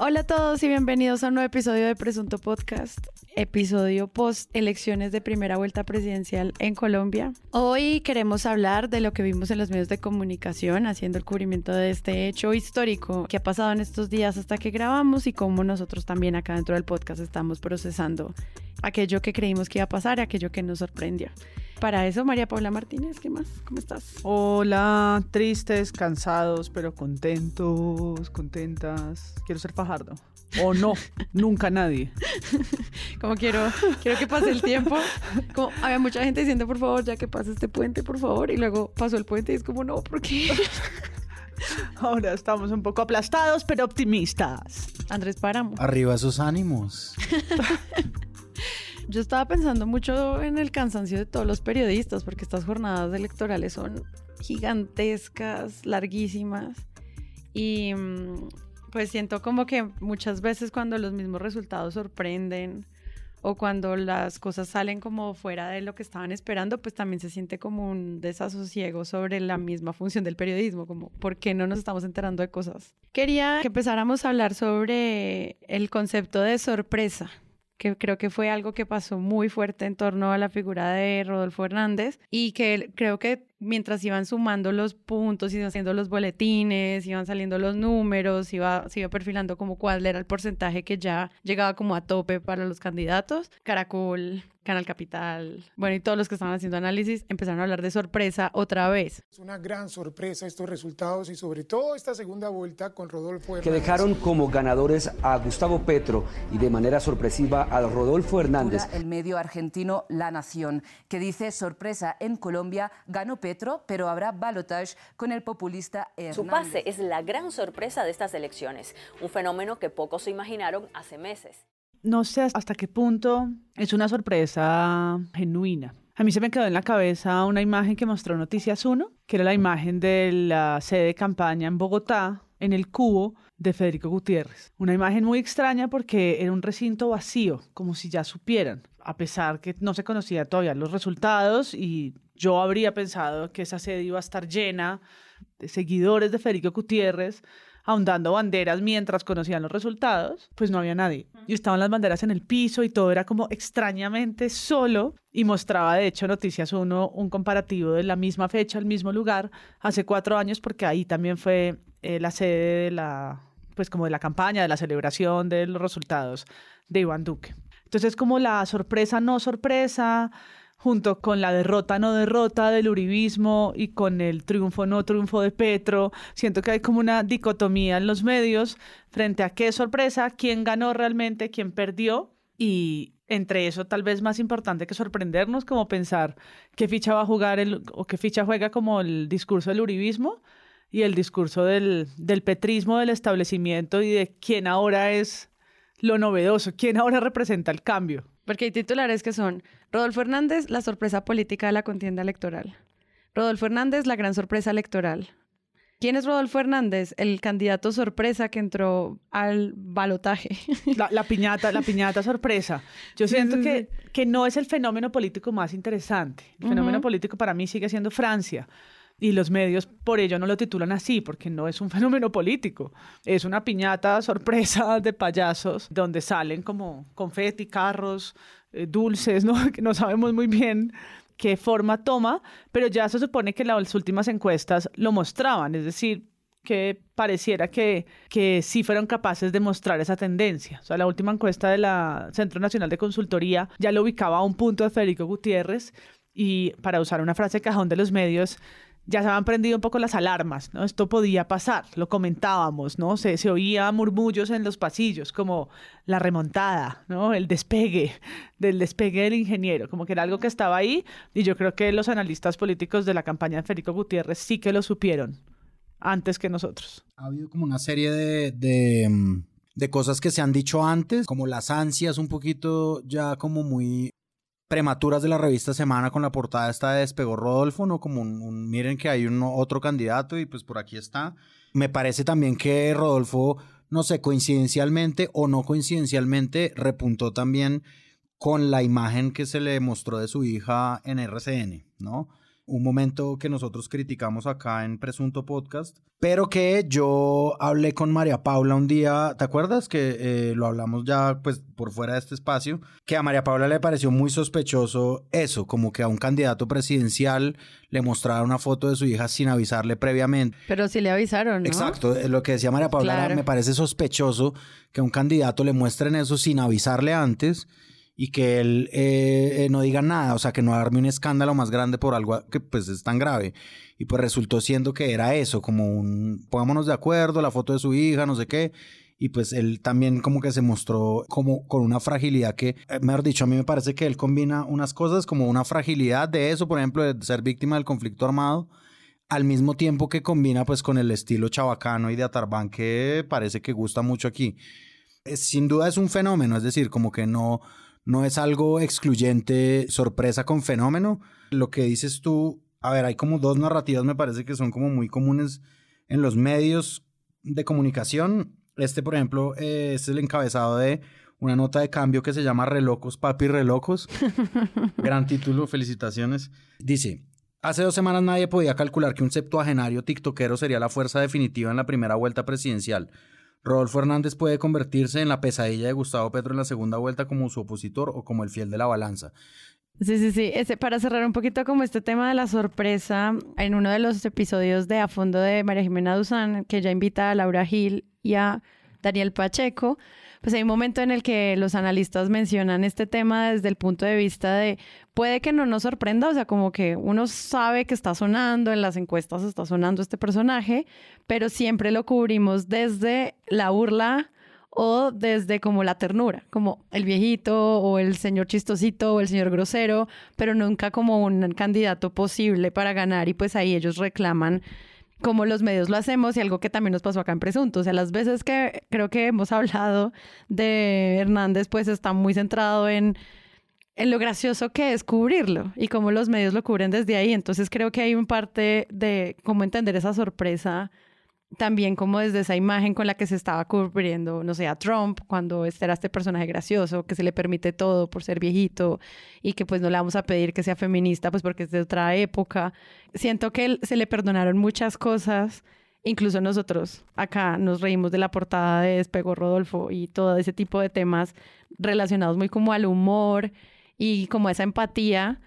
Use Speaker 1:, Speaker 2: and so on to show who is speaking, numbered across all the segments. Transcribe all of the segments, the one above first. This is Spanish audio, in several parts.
Speaker 1: Hola a todos y bienvenidos a un nuevo episodio de Presunto Podcast, episodio post elecciones de primera vuelta presidencial en Colombia. Hoy queremos hablar de lo que vimos en los medios de comunicación haciendo el cubrimiento de este hecho histórico que ha pasado en estos días hasta que grabamos y cómo nosotros también acá dentro del podcast estamos procesando aquello que creímos que iba a pasar y aquello que nos sorprendió. Para eso, María Paula Martínez, ¿qué más? ¿Cómo estás?
Speaker 2: Hola, tristes, cansados, pero contentos, contentas. Quiero ser Fajardo. O no, nunca nadie.
Speaker 1: Como quiero, quiero que pase el tiempo. Como había mucha gente diciendo, por favor, ya que pase este puente, por favor. Y luego pasó el puente y es como, no, ¿por qué?
Speaker 2: Ahora estamos un poco aplastados, pero optimistas.
Speaker 1: Andrés Páramo.
Speaker 3: Arriba sus ánimos.
Speaker 1: Yo estaba pensando mucho en el cansancio de todos los periodistas, porque estas jornadas electorales son gigantescas, larguísimas. Y mm, pues siento como que muchas veces cuando los mismos resultados sorprenden o cuando las cosas salen como fuera de lo que estaban esperando, pues también se siente como un desasosiego sobre la misma función del periodismo, como por qué no nos estamos enterando de cosas. Quería que empezáramos a hablar sobre el concepto de sorpresa que creo que fue algo que pasó muy fuerte en torno a la figura de Rodolfo Hernández y que creo que mientras iban sumando los puntos, iban haciendo los boletines, iban saliendo los números, iba, se iba perfilando como cuál era el porcentaje que ya llegaba como a tope para los candidatos. Caracol Canal Capital, bueno, y todos los que estaban haciendo análisis empezaron a hablar de sorpresa otra vez.
Speaker 4: Es una gran sorpresa estos resultados y sobre todo esta segunda vuelta con Rodolfo
Speaker 5: Hernández. Que dejaron como ganadores a Gustavo Petro y de manera sorpresiva a Rodolfo Hernández.
Speaker 6: El medio argentino La Nación, que dice sorpresa en Colombia, ganó Petro, pero habrá balotage con el populista Hernández.
Speaker 7: Su pase es la gran sorpresa de estas elecciones, un fenómeno que pocos se imaginaron hace meses
Speaker 2: no sé hasta qué punto es una sorpresa genuina. A mí se me quedó en la cabeza una imagen que mostró Noticias 1, que era la imagen de la sede de campaña en Bogotá, en el cubo de Federico Gutiérrez. Una imagen muy extraña porque era un recinto vacío, como si ya supieran, a pesar que no se conocía todavía los resultados y yo habría pensado que esa sede iba a estar llena de seguidores de Federico Gutiérrez ahondando banderas mientras conocían los resultados, pues no había nadie. Y estaban las banderas en el piso y todo era como extrañamente solo y mostraba de hecho Noticias 1 un comparativo de la misma fecha, el mismo lugar, hace cuatro años, porque ahí también fue eh, la sede de la, pues como de la campaña, de la celebración de los resultados de Iván Duque. Entonces como la sorpresa, no sorpresa, junto con la derrota no derrota del uribismo y con el triunfo no triunfo de Petro. Siento que hay como una dicotomía en los medios frente a qué sorpresa, quién ganó realmente, quién perdió y entre eso tal vez más importante que sorprendernos como pensar qué ficha va a jugar el, o qué ficha juega como el discurso del uribismo y el discurso del, del petrismo del establecimiento y de quién ahora es lo novedoso, quién ahora representa el cambio.
Speaker 1: Porque hay titulares que son Rodolfo Hernández, la sorpresa política de la contienda electoral. Rodolfo Hernández, la gran sorpresa electoral. ¿Quién es Rodolfo Hernández? El candidato sorpresa que entró al balotaje.
Speaker 2: La, piñata, la piñata sorpresa. Yo siento que, que no es el fenómeno político más interesante. El fenómeno político para mí sigue siendo Francia. Y los medios por ello no lo titulan así, porque no es un fenómeno político. Es una piñata sorpresa de payasos donde salen como confeti, carros, eh, dulces, ¿no? que no sabemos muy bien qué forma toma, pero ya se supone que las últimas encuestas lo mostraban, es decir, que pareciera que, que sí fueron capaces de mostrar esa tendencia. O sea, la última encuesta de la Centro Nacional de Consultoría ya lo ubicaba a un punto de Federico Gutiérrez y para usar una frase cajón de los medios, ya se habían prendido un poco las alarmas, ¿no? Esto podía pasar, lo comentábamos, ¿no? Se, se oía murmullos en los pasillos, como la remontada, ¿no? El despegue, del despegue del ingeniero, como que era algo que estaba ahí, y yo creo que los analistas políticos de la campaña de Federico Gutiérrez sí que lo supieron antes que nosotros.
Speaker 3: Ha habido como una serie de, de, mm, de cosas que se han dicho antes, como las ansias un poquito ya como muy prematuras de la revista Semana con la portada esta de Despegó Rodolfo, ¿no? Como un, miren que hay un otro candidato y pues por aquí está. Me parece también que Rodolfo, no sé, coincidencialmente o no coincidencialmente, repuntó también con la imagen que se le mostró de su hija en RCN, ¿no? Un momento que nosotros criticamos acá en Presunto Podcast, pero que yo hablé con María Paula un día, ¿te acuerdas? Que eh, lo hablamos ya pues por fuera de este espacio, que a María Paula le pareció muy sospechoso eso, como que a un candidato presidencial le mostrara una foto de su hija sin avisarle previamente.
Speaker 1: Pero sí le avisaron, ¿no?
Speaker 3: Exacto, eh, lo que decía María Paula era,
Speaker 1: Claro.
Speaker 3: me parece sospechoso que a un candidato le muestren eso sin avisarle antes y que él eh, eh, no diga nada, o sea, que no arme un escándalo más grande por algo que pues es tan grave. Y pues resultó siendo que era eso, como un, pongámonos de acuerdo, la foto de su hija, no sé qué. Y pues él también como que se mostró como con una fragilidad que, eh, mejor dicho, a mí me parece que él combina unas cosas como una fragilidad de eso, por ejemplo, de ser víctima del conflicto armado, al mismo tiempo que combina pues con el estilo chabacano y de Atarbán que parece que gusta mucho aquí. Sin duda es un fenómeno, es decir, como que no, no es algo excluyente, sorpresa con fenómeno. Lo que dices tú, a ver, hay como dos narrativas, me parece que son como muy comunes en los medios de comunicación. Este, por ejemplo, eh, este es el encabezado de una nota de cambio que se llama Relocos, Papi Relocos. Gran título, felicitaciones. Dice, hace dos semanas nadie podía calcular que un septuagenario tiktokero sería la fuerza definitiva en la primera vuelta presidencial. Rodolfo Hernández puede convertirse en la pesadilla de Gustavo Petro en la segunda vuelta como su opositor o como el fiel de la balanza.
Speaker 1: Sí, sí, sí. Ese, para cerrar un poquito como este tema de la sorpresa, en uno de los episodios de A Fondo de María Jimena Duzán, que ya invita a Laura Gil y a Daniel Pacheco, pues hay un momento en el que los analistas mencionan este tema desde el punto de vista de puede que no nos sorprenda, o sea, como que uno sabe que está sonando, en las encuestas está sonando este personaje, pero siempre lo cubrimos desde la burla o desde como la ternura, como el viejito o el señor chistosito o el señor grosero, pero nunca como un candidato posible para ganar y pues ahí ellos reclaman como los medios lo hacemos y algo que también nos pasó acá en Presunto. O sea, las veces que creo que hemos hablado de Hernández, pues está muy centrado en, en lo gracioso que es cubrirlo y cómo los medios lo cubren desde ahí. Entonces creo que hay un parte de cómo entender esa sorpresa también como desde esa imagen con la que se estaba cubriendo, no sé, a Trump, cuando este era este personaje gracioso, que se le permite todo por ser viejito y que pues no le vamos a pedir que sea feminista, pues porque es de otra época. Siento que se le perdonaron muchas cosas, incluso nosotros acá nos reímos de la portada de Despegó Rodolfo y todo ese tipo de temas relacionados muy como al humor y como esa empatía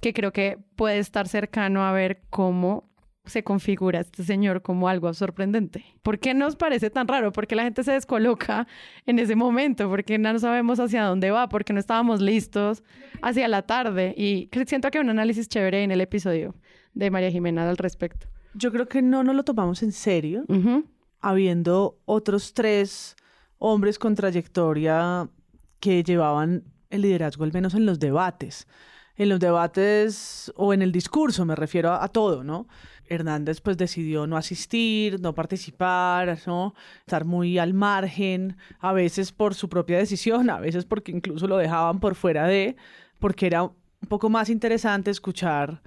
Speaker 1: que creo que puede estar cercano a ver cómo se configura este señor como algo sorprendente. ¿Por qué nos parece tan raro? ¿Por qué la gente se descoloca en ese momento? ¿Por qué no sabemos hacia dónde va? ¿Por qué no estábamos listos hacia la tarde? Y siento que hay un análisis chévere en el episodio de María Jimena al respecto.
Speaker 2: Yo creo que no nos lo tomamos en serio, habiendo otros tres hombres con trayectoria que llevaban el liderazgo, al menos en los debates. En los debates o en el discurso, me refiero a, a todo, ¿no? Hernández pues decidió no asistir, no participar, ¿no? Estar muy al margen, a veces por su propia decisión, a veces porque incluso lo dejaban por fuera de, porque era un poco más interesante escuchar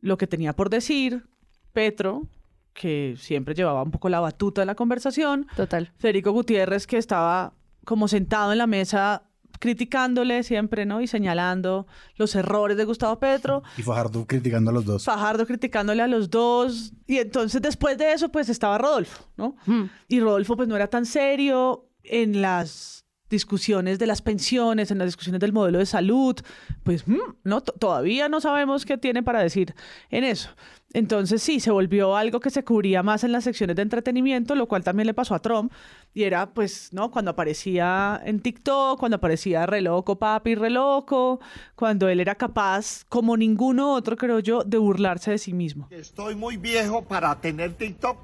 Speaker 2: lo que tenía por decir Petro, que siempre llevaba un poco la batuta de la conversación,
Speaker 1: Total.
Speaker 2: Federico Gutiérrez, que estaba como sentado en la mesa criticándole siempre, ¿no? Y señalando los errores de Gustavo Petro,
Speaker 3: Y Fajardo criticando a los dos.
Speaker 2: Fajardo criticándole a los dos, y entonces después de eso, pues estaba Rodolfo, ¿no? Y Rodolfo, pues no era tan serio en las discusiones de las pensiones, en las discusiones del modelo de salud, pues mm, no, T- todavía no sabemos qué tiene para decir en eso. Entonces sí, se volvió algo que se cubría más en las secciones de entretenimiento, lo cual también le pasó a Trump, y era pues, ¿no? Cuando aparecía en TikTok, cuando aparecía Reloco, papi, Reloco, cuando él era capaz, como ninguno otro, creo yo, de burlarse de sí mismo.
Speaker 8: Estoy muy viejo para tener TikTok.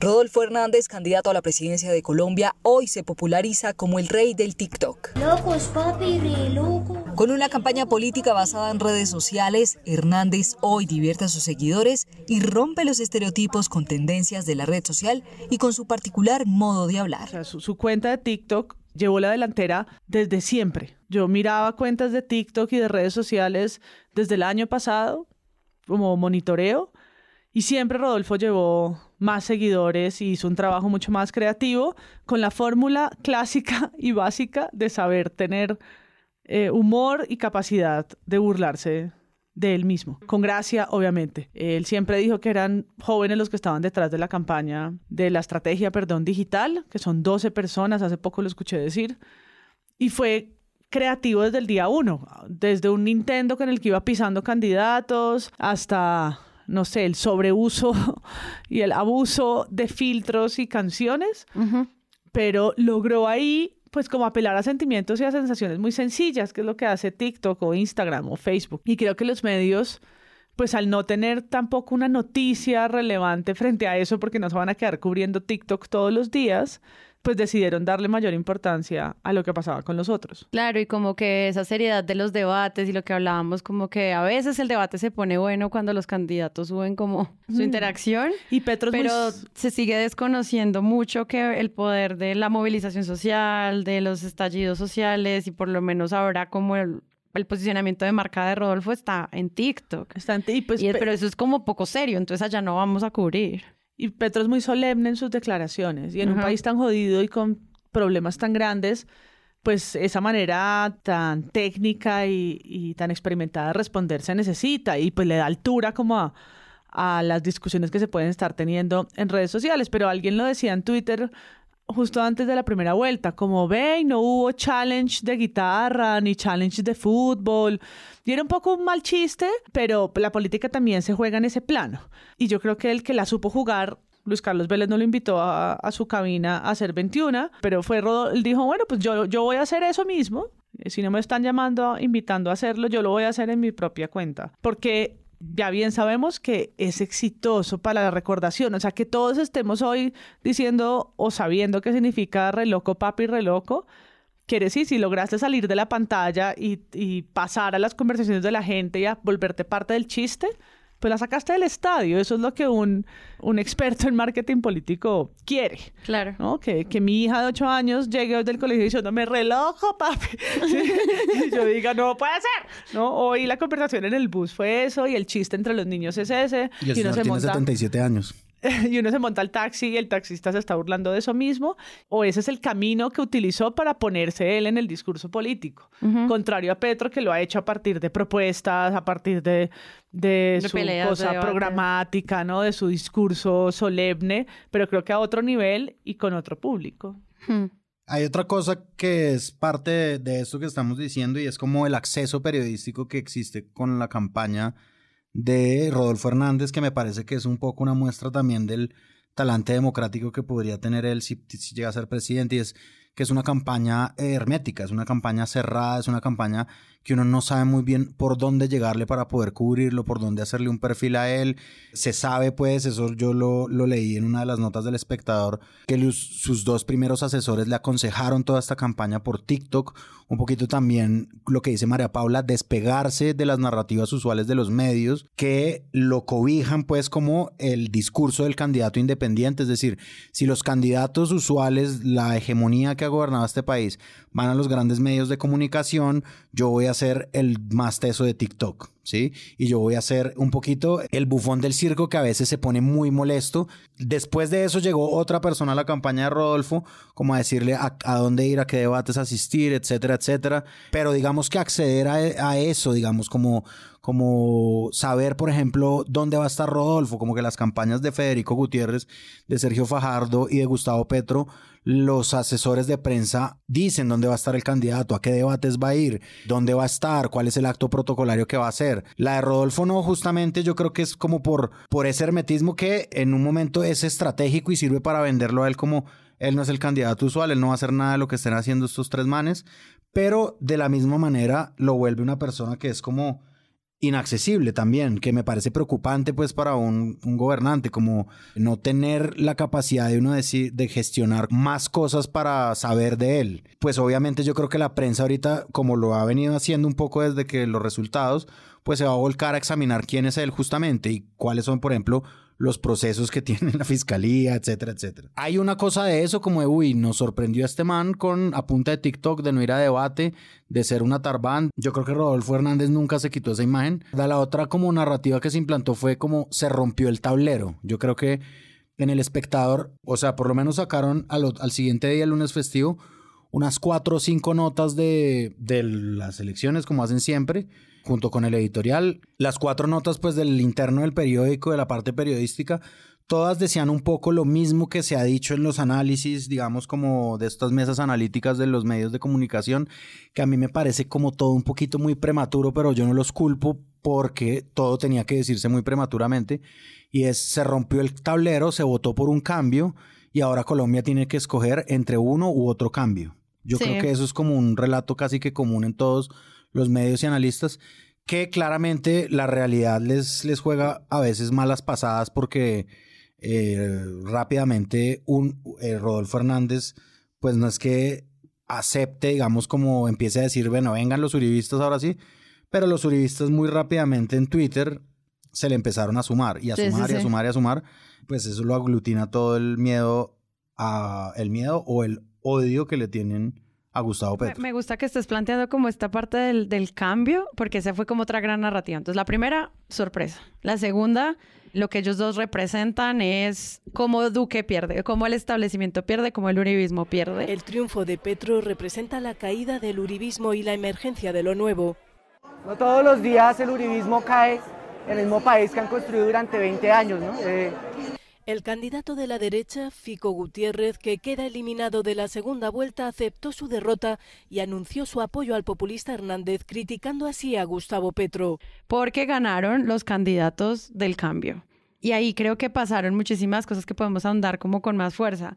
Speaker 9: Rodolfo Hernández, candidato a la presidencia de Colombia, hoy se populariza como el rey del TikTok.
Speaker 10: Locos, papi, re loco.
Speaker 9: Con una campaña política basada en redes sociales, Hernández hoy divierte a sus seguidores y rompe los estereotipos con tendencias de la red social y con su particular modo de hablar.
Speaker 2: Su cuenta de TikTok llevó la delantera desde siempre. Yo miraba cuentas de TikTok y de redes sociales desde el año pasado, como monitoreo, y siempre Rodolfo llevó más seguidores y hizo un trabajo mucho más creativo con la fórmula clásica y básica de saber tener eh, humor y capacidad de burlarse de él mismo, con gracia, obviamente. Él siempre dijo que eran jóvenes los que estaban detrás de la campaña, de la estrategia, perdón, digital, que son 12 personas, hace poco lo escuché decir, y fue creativo desde el día uno, desde un Nintendo con el que iba pisando candidatos hasta, no sé, el sobreuso y el abuso de filtros y canciones, pero logró ahí pues como apelar a sentimientos y a sensaciones muy sencillas, que es lo que hace TikTok o Instagram o Facebook. Y creo que los medios, pues al no tener tampoco una noticia relevante frente a eso, porque no se van a quedar cubriendo TikTok todos los días, pues decidieron darle mayor importancia a lo que pasaba con los otros.
Speaker 1: Claro, y como que esa seriedad de los debates y lo que hablábamos, como que a veces el debate se pone bueno cuando los candidatos suben como su interacción,
Speaker 2: y Petro
Speaker 1: pero se sigue desconociendo mucho que el poder de la movilización social, de los estallidos sociales y por lo menos ahora como el, posicionamiento de marca de Rodolfo está en TikTok.
Speaker 2: Está en pues,
Speaker 1: pero eso es como poco serio, entonces allá no vamos a cubrir.
Speaker 2: Y Petro es muy solemne en sus declaraciones. Y en un país tan jodido y con problemas tan grandes, pues esa manera tan técnica y, tan experimentada de responder se necesita y pues le da altura como a, a las discusiones que se pueden estar teniendo en redes sociales. Pero alguien lo decía en Twitter justo antes de la primera vuelta, como ve, no hubo challenge de guitarra ni challenge de fútbol. Y era un poco un mal chiste, pero la política también se juega en ese plano. Y yo creo que el que la supo jugar Luis Carlos Vélez no lo invitó a, su cabina a hacer 21, pero fue Rodolfo, él dijo, bueno, pues yo, yo voy a hacer eso mismo. Si no me están llamando, invitando a hacerlo, yo lo voy a hacer en mi propia cuenta. Porque ya bien sabemos que es exitoso para la recordación. O sea, que todos estemos hoy diciendo o sabiendo qué significa reloco, papi, reloco. Quiere decir, si lograste salir de la pantalla y, y pasar a las conversaciones de la gente y a volverte parte del chiste, pues la sacaste del estadio. Eso es lo que un, un experto en marketing político quiere.
Speaker 1: Claro.
Speaker 2: ¿no? Que, que mi hija de ocho años llegue del colegio diciéndome relojo, papi. y yo diga, no puede ser. ¿no? Hoy la conversación en el bus fue eso y el chiste entre los niños es ese.
Speaker 3: Y el y señor tiene 77 años.
Speaker 2: y uno se monta al taxi y el taxista se está burlando de eso mismo, o ese es el camino que utilizó para ponerse él en el discurso político, contrario a Petro que lo ha hecho a partir de propuestas, a partir de, de, su cosa programática, ¿no? de su discurso solemne, pero creo que a otro nivel y con otro público.
Speaker 3: Hay otra cosa que es parte de, de esto que estamos diciendo y es como el acceso periodístico que existe con la campaña de Rodolfo Hernández, que me parece que es un poco una muestra también del talante democrático que podría tener él si, si llega a ser presidente, y es que es una campaña hermética, es una campaña cerrada, es una campaña que uno no sabe muy bien por dónde llegarle para poder cubrirlo, por dónde hacerle un perfil a él. Se sabe, pues, eso yo lo, lo leí en una de las notas del espectador, que sus dos primeros asesores le aconsejaron toda esta campaña por TikTok, un poquito también lo que dice María Paula, despegarse de las narrativas usuales de los medios que lo cobijan, pues, como el discurso del candidato independiente, es decir, si los candidatos usuales, la hegemonía que ha gobernado este país, van a los grandes medios de comunicación, yo voy a ser el más teso de TikTok, ¿sí? Y yo voy a ser un poquito el bufón del circo que a veces se pone muy molesto. Después de eso llegó otra persona a la campaña de Rodolfo, como a decirle a, dónde ir, a qué debates asistir, etcétera, etcétera. Pero digamos que acceder a, eso, digamos, como, como saber, por ejemplo, dónde va a estar Rodolfo, como que las campañas de Federico Gutiérrez, de Sergio Fajardo y de Gustavo Petro los asesores de prensa dicen dónde va a estar el candidato, a qué debates va a ir, dónde va a estar, cuál es el acto protocolario que va a hacer. La de Rodolfo no, justamente yo creo que es como por, por ese hermetismo que en un momento es estratégico y sirve para venderlo a él como él no es el candidato usual, él no va a hacer nada de lo que estén haciendo estos tres manes, pero de la misma manera lo vuelve una persona que es como inaccesible también, que me parece preocupante pues para un, gobernante, como no tener la capacidad de uno decir, de gestionar más cosas para saber de él. Pues obviamente yo creo que la prensa ahorita, como lo ha venido haciendo un poco desde que los resultados, pues se va a volcar a examinar quién es él justamente y cuáles son, por ejemplo, los procesos que tiene la fiscalía, etcétera, etcétera. Hay una cosa de eso como uy, nos sorprendió este man con a punta de TikTok de no ir a debate, de ser una tarbán. Yo creo que Rodolfo Hernández nunca se quitó esa imagen. La otra como narrativa que se implantó fue como se rompió el tablero. Yo creo que en el espectador, o sea, por lo menos sacaron al, al siguiente día, el lunes festivo, unas cuatro o cinco notas de, de las elecciones, como hacen siempre, junto con el editorial. Las cuatro notas, pues, del interno del periódico, de la parte periodística, todas decían un poco lo mismo que se ha dicho en los análisis, digamos, como de estas mesas analíticas de los medios de comunicación, que a mí me parece como todo un poquito muy prematuro, pero yo no los culpo porque todo tenía que decirse muy prematuramente. Y es, se rompió el tablero, se votó por un cambio y ahora Colombia tiene que escoger entre uno u otro cambio. Yo creo que eso es como un relato casi que común en todos los medios y analistas, que claramente la realidad les, les juega a veces malas pasadas porque eh, rápidamente un eh, Rodolfo Hernández, pues no es que acepte, digamos, como empiece a decir, bueno, vengan los uribistas ahora sí, pero los uribistas muy rápidamente en Twitter se le empezaron a sumar y a sumar y a sumar y a sumar, pues eso lo aglutina todo el miedo a el miedo o el odio que le tienen a Gustavo Petro.
Speaker 1: Me, gusta que estés planteando como esta parte del, del cambio, porque esa fue como otra gran narrativa. Entonces, la primera, sorpresa. La segunda, lo que ellos dos representan es cómo Duque pierde, cómo el establecimiento pierde, cómo el uribismo pierde.
Speaker 11: El triunfo de Petro representa la caída del uribismo y la emergencia de lo nuevo.
Speaker 12: No todos los días el uribismo cae en el mismo país que han construido durante 20 años. ¿no? Eh,
Speaker 11: el candidato de la derecha, Fico Gutiérrez, que queda eliminado de la segunda vuelta, aceptó su derrota y anunció su apoyo al populista Hernández, criticando así a Gustavo Petro.
Speaker 1: Porque ganaron los candidatos del cambio. Y ahí creo que pasaron muchísimas cosas que podemos ahondar como con más fuerza.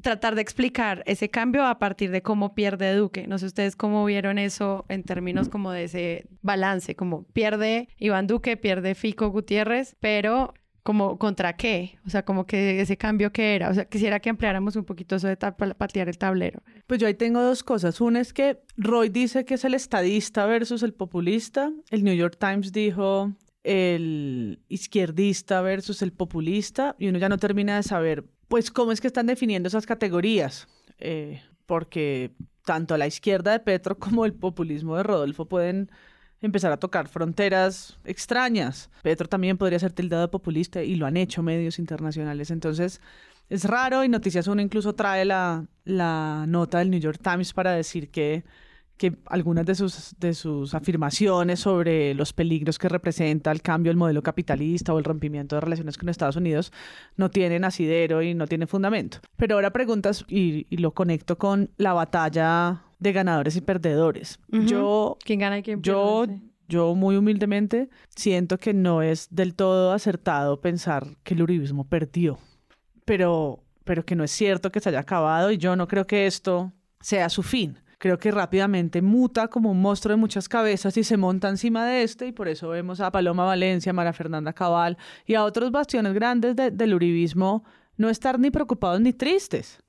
Speaker 1: Tratar de explicar ese cambio a partir de cómo pierde Duque. No sé ustedes cómo vieron eso en términos como de ese balance, como pierde Iván Duque, pierde Fico Gutiérrez, pero como contra qué, o sea, como que ese cambio que era, o sea, quisiera que ampliáramos un poquito eso de patear el tablero.
Speaker 2: Pues yo ahí tengo dos cosas, una es que Roy dice que es el estadista versus el populista, el New York Times dijo el izquierdista versus el populista, y uno ya no termina de saber, pues, cómo es que están definiendo esas categorías, eh, porque tanto la izquierda de Petro como el populismo de Rodolfo pueden empezar a tocar fronteras extrañas. Petro también podría ser tildado de populista y lo han hecho medios internacionales. Entonces, es raro y Noticias Uno incluso trae la, la nota del New York Times para decir que, que algunas de sus, de sus afirmaciones sobre los peligros que representa el cambio del modelo capitalista o el rompimiento de relaciones con Estados Unidos no tienen asidero y no tienen fundamento. Pero ahora preguntas y lo conecto con la batalla de ganadores y perdedores. Yo,
Speaker 1: ¿Quién gana y quién
Speaker 2: yo, yo muy humildemente siento que no es del todo acertado pensar que el uribismo perdió, pero, pero que no es cierto que se haya acabado y yo no creo que esto sea su fin. Creo que rápidamente muta como un monstruo de muchas cabezas y se monta encima de este y por eso vemos a Paloma Valencia, a Mara Fernanda Cabal y a otros bastiones grandes del uribismo no estar ni preocupados ni tristes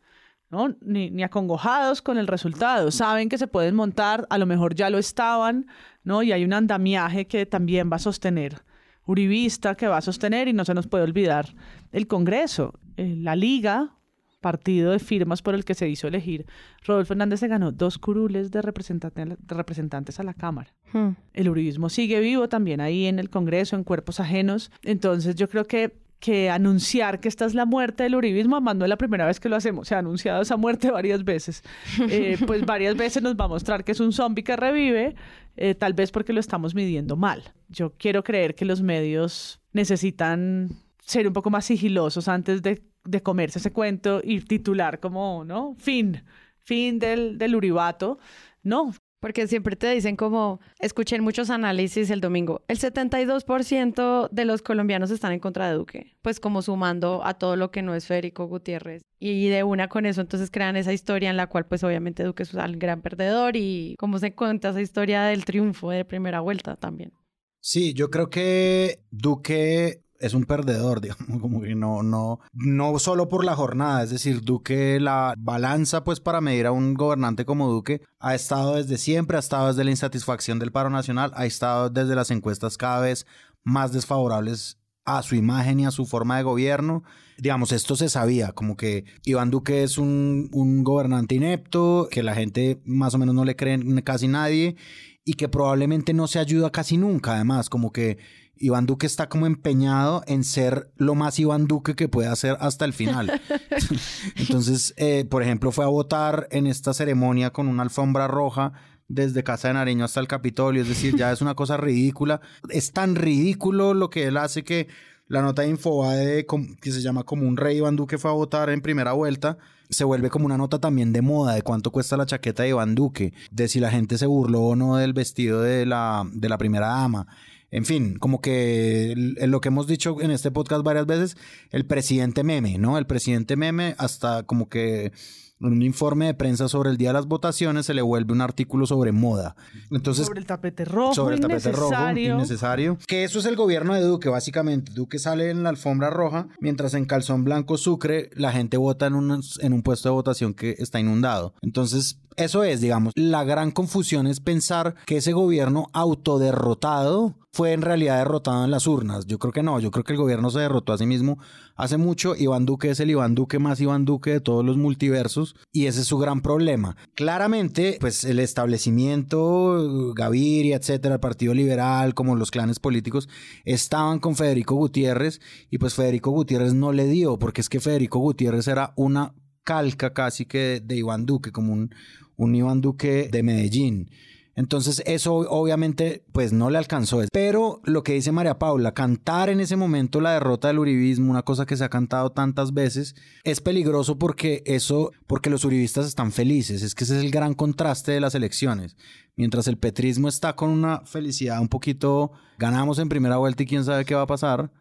Speaker 2: ¿no? Ni, ni, acongojados con el resultado. Saben que se pueden montar, a lo mejor ya lo estaban, ¿no? Y hay un andamiaje que también va a sostener. Uribista que va a sostener y no se nos puede olvidar el Congreso, eh, la Liga, partido de firmas por el que se hizo elegir. Rodolfo Hernández se ganó dos curules de, representantes a la Cámara. Hmm. El uribismo sigue vivo también ahí en el Congreso, en cuerpos ajenos. Entonces yo creo que que anunciar que esta es la muerte del uribismo, además no es la primera vez que lo hacemos, se ha anunciado esa muerte varias veces, eh, pues varias veces nos va a mostrar que es un zombie que revive, eh, tal vez porque lo estamos midiendo mal. Yo quiero creer que los medios necesitan ser un poco más sigilosos antes de, de comerse ese cuento y titular como, ¿no? Fin, fin del, del uribato. No,
Speaker 1: porque siempre te dicen como, escuchen muchos análisis el domingo, el 72% de los colombianos están en contra de Duque, pues como sumando a todo lo que no es Federico Gutiérrez. Y de una con eso entonces crean esa historia en la cual pues obviamente Duque es un gran perdedor y cómo se cuenta esa historia del triunfo de primera vuelta también.
Speaker 3: Sí, yo creo que Duque es un perdedor, digamos, como que no, no, no solo por la jornada, es decir, Duque, la balanza pues para medir a un gobernante como Duque ha estado desde siempre, ha estado desde la insatisfacción del paro nacional, ha estado desde las encuestas cada vez más desfavorables a su imagen y a su forma de gobierno. Digamos, esto se sabía, como que Iván Duque es un, un gobernante inepto, que la gente más o menos no le cree casi nadie y que probablemente no se ayuda casi nunca, además, como que Iván Duque está como empeñado en ser lo más Iván Duque que puede hacer hasta el final. Entonces, eh, por ejemplo, fue a votar en esta ceremonia con una alfombra roja desde Casa de Nariño hasta el Capitolio, es decir, ya es una cosa ridícula. Es tan ridículo lo que él hace que la nota de Infobae, que se llama como un rey Iván Duque fue a votar en primera vuelta, se vuelve como una nota también de moda, de cuánto cuesta la chaqueta de Iván Duque, de si la gente se burló o no del vestido de la, de la primera dama. En fin, como que lo que hemos dicho en este podcast varias veces, el presidente meme, ¿no? El presidente meme hasta como que un informe de prensa sobre el día de las votaciones se le vuelve un artículo sobre moda. Entonces,
Speaker 2: sobre el tapete rojo,
Speaker 3: sobre el tapete rojo, innecesario. Que eso es el gobierno de Duque, básicamente. Duque sale en la alfombra roja, mientras en calzón blanco Sucre la gente vota en un, en un puesto de votación que está inundado. Entonces, eso es, digamos, la gran confusión es pensar que ese gobierno autoderrotado fue en realidad derrotado en las urnas. Yo creo que no, yo creo que el gobierno se derrotó a sí mismo hace mucho. Iván Duque es el Iván Duque más Iván Duque de todos los multiversos y ese es su gran problema. Claramente, pues el establecimiento, Gaviria, etcétera, el Partido Liberal, como los clanes políticos, estaban con Federico Gutiérrez y pues Federico Gutiérrez no le dio, porque es que Federico Gutiérrez era una calca casi que de Iván Duque, como un, un Iván Duque de Medellín. Entonces eso obviamente pues no le alcanzó. Pero lo que dice María Paula, cantar en ese momento la derrota del uribismo, una cosa que se ha cantado tantas veces, es peligroso porque eso, porque los uribistas están felices. Es que ese es el gran contraste de las elecciones. Mientras el petrismo está con una felicidad un poquito, ganamos en primera vuelta y quién sabe qué va a pasar.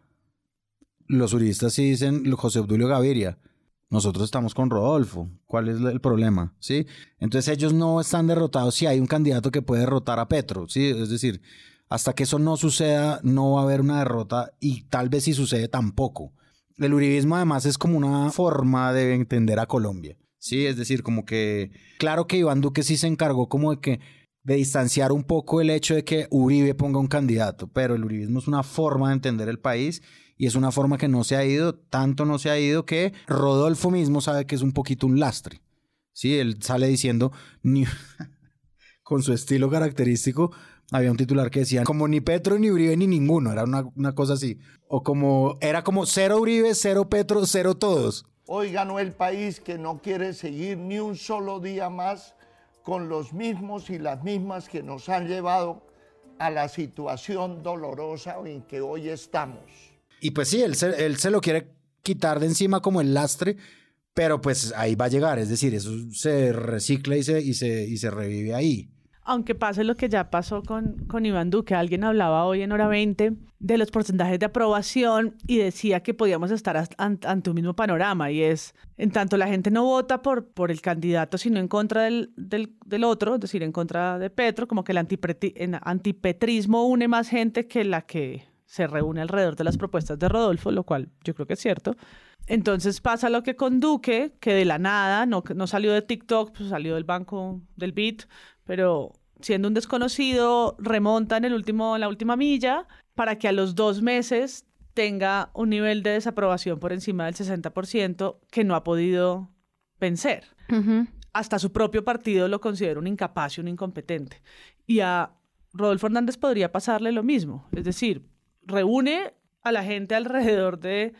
Speaker 3: Los uribistas sí dicen José Obdulio Gaviria nosotros estamos con Rodolfo. ¿Cuál es el problema? ¿Sí? Entonces ellos no están derrotados si hay un candidato que puede derrotar a Petro. ¿sí? Es decir, hasta que eso no suceda, no va a haber una derrota y tal vez si sucede tampoco. El uribismo además es como una forma de entender a Colombia. Sí, es decir, como que claro que Iván Duque sí se encargó como de que de distanciar un poco el hecho de que Uribe ponga un candidato, pero el uribismo es una forma de entender el país y es una forma que no se ha ido, tanto no se ha ido que Rodolfo mismo sabe que es un poquito un lastre. Sí, él sale diciendo, con su estilo característico, había un titular que decía, como ni Petro, ni Uribe, ni ninguno, era una, una cosa así. O como, era como cero Uribe, cero Petro, cero todos.
Speaker 8: Hoy ganó el país que no quiere seguir ni un solo día más con los mismos y las mismas que nos han llevado a la situación dolorosa en que hoy estamos.
Speaker 3: Y pues sí, él se, él se lo quiere quitar de encima como el lastre, pero pues ahí va a llegar, es decir, eso se recicla y se, y se, y se revive ahí.
Speaker 2: Aunque pase lo que ya pasó con, con Iván Duque, alguien hablaba hoy en hora 20 de los porcentajes de aprobación y decía que podíamos estar ante un mismo panorama y es, en tanto la gente no vota por, por el candidato, sino en contra del, del, otro, es decir, en contra de Petro, como que el antipetrismo une más gente que la que se reúne alrededor de las propuestas de Rodolfo, lo cual yo creo que es cierto. Entonces pasa lo que con Duque, que de la nada, no, no salió de TikTok, pues salió del banco del Bit, pero siendo un desconocido, remonta en, el último, en la última milla para que a los dos meses tenga un nivel de desaprobación por encima del 60% que no ha podido vencer. Hasta su propio partido lo considera un incapaz y un incompetente. Y a Rodolfo Hernández podría pasarle lo mismo. Es decir, reúne a la gente alrededor de,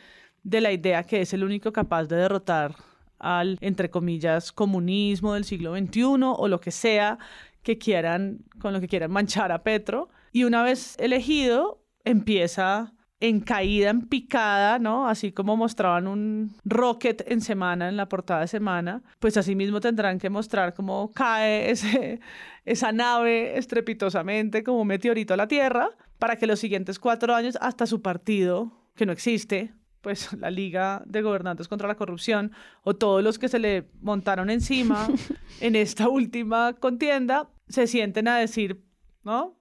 Speaker 2: de la idea que es el único capaz de derrotar al, entre comillas, comunismo del siglo XXI o lo que sea que quieran, con lo que quieran manchar a Petro. Y una vez elegido, empieza en caída, en picada, ¿no? Así como mostraban un rocket en semana, en la portada de semana, pues así mismo tendrán que mostrar cómo cae ese, esa nave estrepitosamente como un meteorito a la Tierra, para que los siguientes cuatro años, hasta su partido, que no existe, pues la Liga de Gobernantes contra la Corrupción, o todos los que se le montaron encima en esta última contienda, se sienten a decir, ¿no?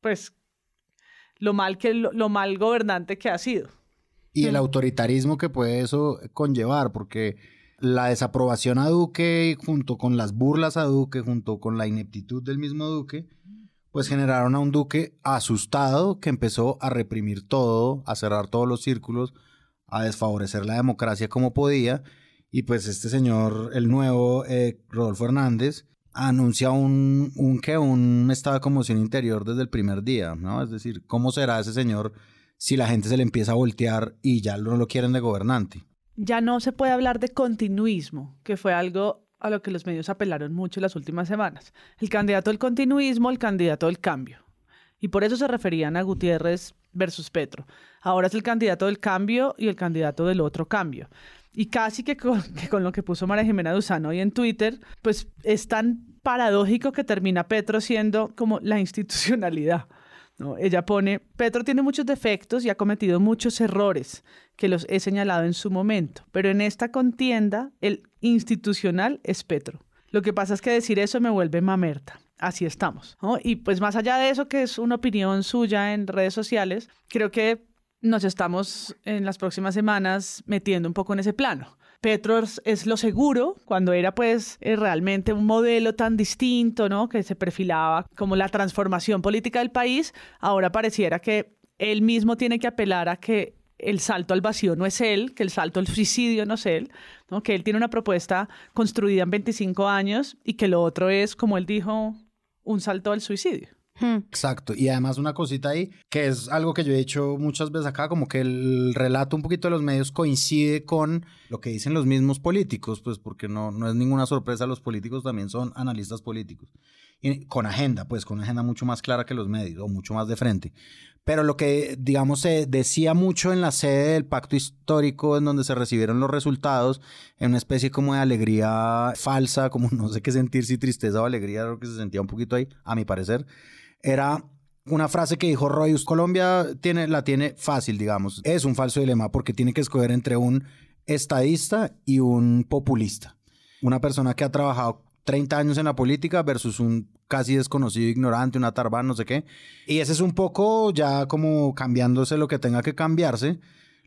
Speaker 2: Pues lo mal, que, lo, mal gobernante que ha sido.
Speaker 3: Y el autoritarismo que puede eso conllevar, porque la desaprobación a Duque, junto con las burlas a Duque, junto con la ineptitud del mismo Duque, pues generaron a un Duque asustado que empezó a reprimir todo, a cerrar todos los círculos, a desfavorecer la democracia como podía. Y pues este señor, el nuevo eh, Rodolfo Hernández, anuncia un, un, ¿qué? un estado de conmoción interior desde el primer día, ¿no? Es decir, ¿cómo será ese señor si la gente se le empieza a voltear y ya no lo quieren de gobernante?
Speaker 2: Ya no se puede hablar de continuismo, que fue algo a lo que los medios apelaron mucho las últimas semanas. El candidato del continuismo, el candidato del cambio. Y por eso se referían a Gutiérrez versus Petro. Ahora es el candidato del cambio y el candidato del otro cambio. Y casi que con, lo que puso María Jimena Duzano hoy en Twitter, pues es tan paradójico que termina Petro siendo como la institucionalidad. ¿no? Ella pone, Petro tiene muchos defectos y ha cometido muchos errores que los he señalado en su momento, pero en esta contienda el institucional es Petro. Lo que pasa es que decir eso me vuelve mamerta. Así estamos. Y pues más allá de eso, que es una opinión suya en redes sociales, creo que nos estamos en las próximas semanas metiendo un poco en ese plano. Petro es lo seguro, cuando era pues eh, realmente un modelo tan distinto, ¿no? Que se perfilaba como la transformación política del país, ahora pareciera que él mismo tiene que apelar a que el salto al vacío no es él, que el salto al suicidio no es él, ¿no? que él tiene una propuesta construida en 25 años y que lo otro es, como él dijo, un salto al suicidio.
Speaker 3: Hmm. Exacto. Y además una cosita ahí, que es algo que yo he dicho muchas veces acá, como que el relato un poquito de los medios coincide con lo que dicen los mismos políticos, pues porque no, no es ninguna sorpresa, los políticos también son analistas políticos. Y con agenda, pues con una agenda mucho más clara que los medios, o mucho más de frente. Pero lo que, digamos, se decía mucho en la sede del pacto histórico, en donde se recibieron los resultados, en una especie como de alegría falsa, como no sé qué sentir, si tristeza o alegría, lo que se sentía un poquito ahí, a mi parecer era una frase que dijo Royus, Colombia tiene, la tiene fácil, digamos. Es un falso dilema porque tiene que escoger entre un estadista y un populista. Una persona que ha trabajado 30 años en la política versus un casi desconocido ignorante, una tarbán, no sé qué. Y ese es un poco ya como cambiándose lo que tenga que cambiarse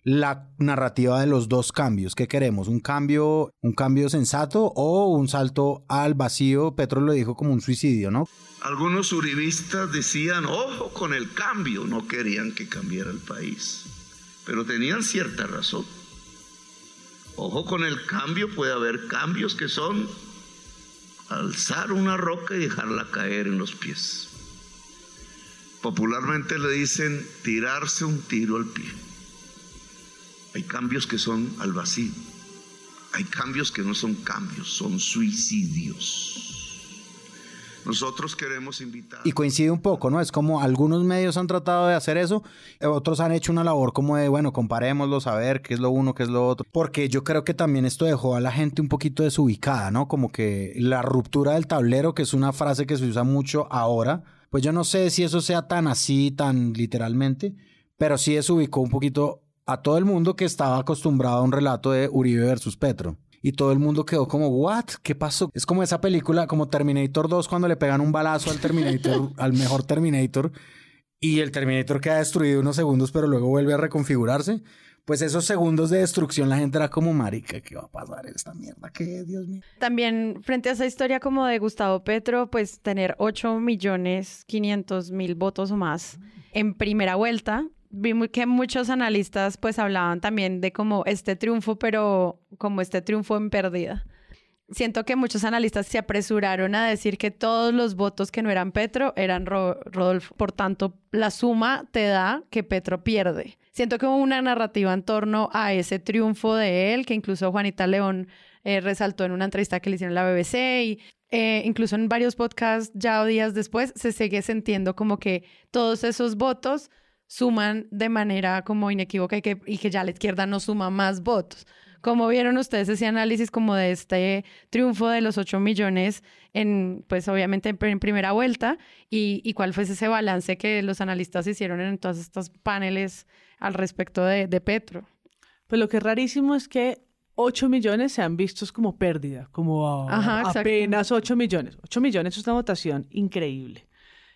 Speaker 3: la narrativa de los dos cambios. ¿Qué queremos? ¿Un cambio, un cambio sensato o un salto al vacío? Petro lo dijo como un suicidio, ¿no?
Speaker 13: Algunos uribistas decían, ojo con el cambio, no querían que cambiara el país, pero tenían cierta razón. Ojo con el cambio, puede haber cambios que son alzar una roca y dejarla caer en los pies. Popularmente le dicen tirarse un tiro al pie. Hay cambios que son al vacío. Hay cambios que no son cambios, son suicidios. Nosotros queremos invitar.
Speaker 3: Y coincide un poco, ¿no? Es como algunos medios han tratado de hacer eso, otros han hecho una labor como de, bueno, comparémoslos a ver qué es lo uno, qué es lo otro. Porque yo creo que también esto dejó a la gente un poquito desubicada, ¿no? Como que la ruptura del tablero, que es una frase que se usa mucho ahora, pues yo no sé si eso sea tan así, tan literalmente, pero sí desubicó un poquito a todo el mundo que estaba acostumbrado a un relato de Uribe versus Petro. Y todo el mundo quedó como, ¿what? ¿Qué pasó? Es como esa película, como Terminator 2, cuando le pegan un balazo al Terminator, al mejor Terminator, y el Terminator queda destruido unos segundos, pero luego vuelve a reconfigurarse. Pues esos segundos de destrucción, la gente era como, marica, ¿qué va a pasar esta mierda? ¿Qué, Dios mío?
Speaker 1: También, frente a esa historia como de Gustavo Petro, pues tener 8 millones 500 mil votos o más en primera vuelta, vi que muchos analistas pues hablaban también de como este triunfo, pero como este triunfo en pérdida. Siento que muchos analistas se apresuraron a decir que todos los votos que no eran Petro eran Rodolfo. Por tanto, la suma te da que Petro pierde. Siento que hubo una narrativa en torno a ese triunfo de él, que incluso Juanita León eh, resaltó en una entrevista que le hicieron en la BBC y eh, incluso en varios podcasts ya días después se sigue sintiendo como que todos esos votos suman de manera como inequívoca y que, y que ya la izquierda no suma más votos. ¿Cómo vieron ustedes ese análisis como de este triunfo de los 8 millones en, pues obviamente en, primera vuelta? Y, y, cuál fue ese balance que los analistas hicieron en todos estos paneles al respecto de, de Petro?
Speaker 2: Pues lo que es rarísimo es que 8 millones se han vistos como pérdida, como apenas 8 millones. 8 millones es una votación increíble.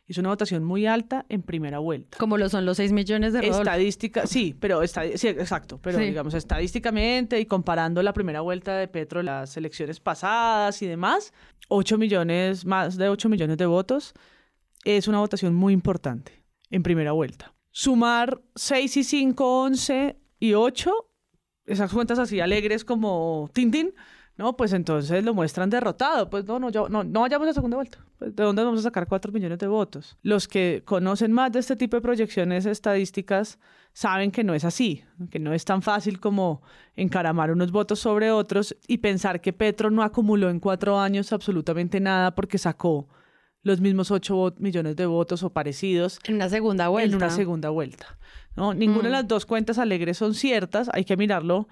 Speaker 2: Es una votación muy alta en primera vuelta.
Speaker 1: Como lo son los 6 millones de Rodolfo.
Speaker 2: Estadística, sí, pero está, sí, exacto, pero digamos estadísticamente y comparando la primera vuelta de Petro las elecciones pasadas y demás, 8 millones, más de 8 millones de votos es una votación muy importante en primera vuelta. Sumar 6 y 5, 11 y 8, esas cuentas así alegres como Tintin, No, pues entonces lo muestran derrotado. Pues no, no, yo, no, no vayamos a segunda vuelta. Pues, ¿De dónde vamos a sacar cuatro millones de votos? Los que conocen más de este tipo de proyecciones estadísticas saben que no es así, que no es tan fácil como encaramar unos votos sobre otros y pensar que Petro no acumuló en cuatro años absolutamente nada porque sacó los mismos 8 millones de votos o parecidos.
Speaker 1: En una segunda vuelta.
Speaker 2: En una segunda vuelta. ¿no? Ninguna de
Speaker 1: Mm.
Speaker 2: las dos cuentas alegres son ciertas, hay que mirarlo,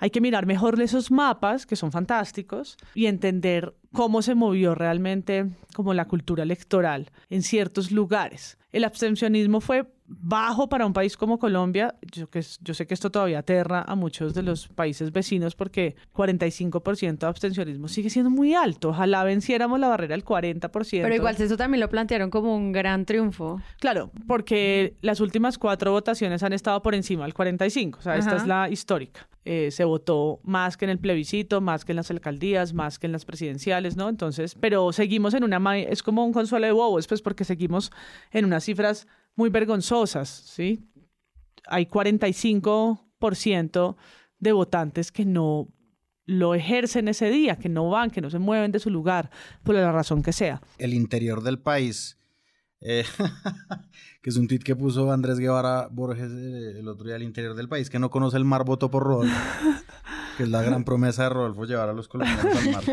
Speaker 2: hay que mirar mejor esos mapas, que son fantásticos, y entender cómo se movió realmente como la cultura electoral en ciertos lugares. El abstencionismo fue bajo para un país como Colombia. Yo, que, yo sé que esto todavía aterra a muchos de los países vecinos porque 45% de abstencionismo sigue siendo muy alto. Ojalá venciéramos la barrera del 40%.
Speaker 1: Pero igual eso también lo plantearon como un gran triunfo.
Speaker 2: Claro, porque las últimas cuatro votaciones han estado por encima del 45. O sea, esta es la histórica. Eh, se votó más que en el plebiscito, más que en las alcaldías, más que en las presidenciales, ¿no? Entonces, pero seguimos en una... Es como un consuelo de bobos, pues porque seguimos en unas cifras muy vergonzosas, ¿sí? Hay 45% de votantes que no lo ejercen ese día, que no van, que no se mueven de su lugar, por la razón que sea.
Speaker 3: El interior del país, eh, que es un tweet que puso Andrés Guevara Borges eh, el otro día, el interior del país, que no conoce el mar, votó por Rodolfo, que es la gran promesa de Rodolfo llevar a los colombianos al mar.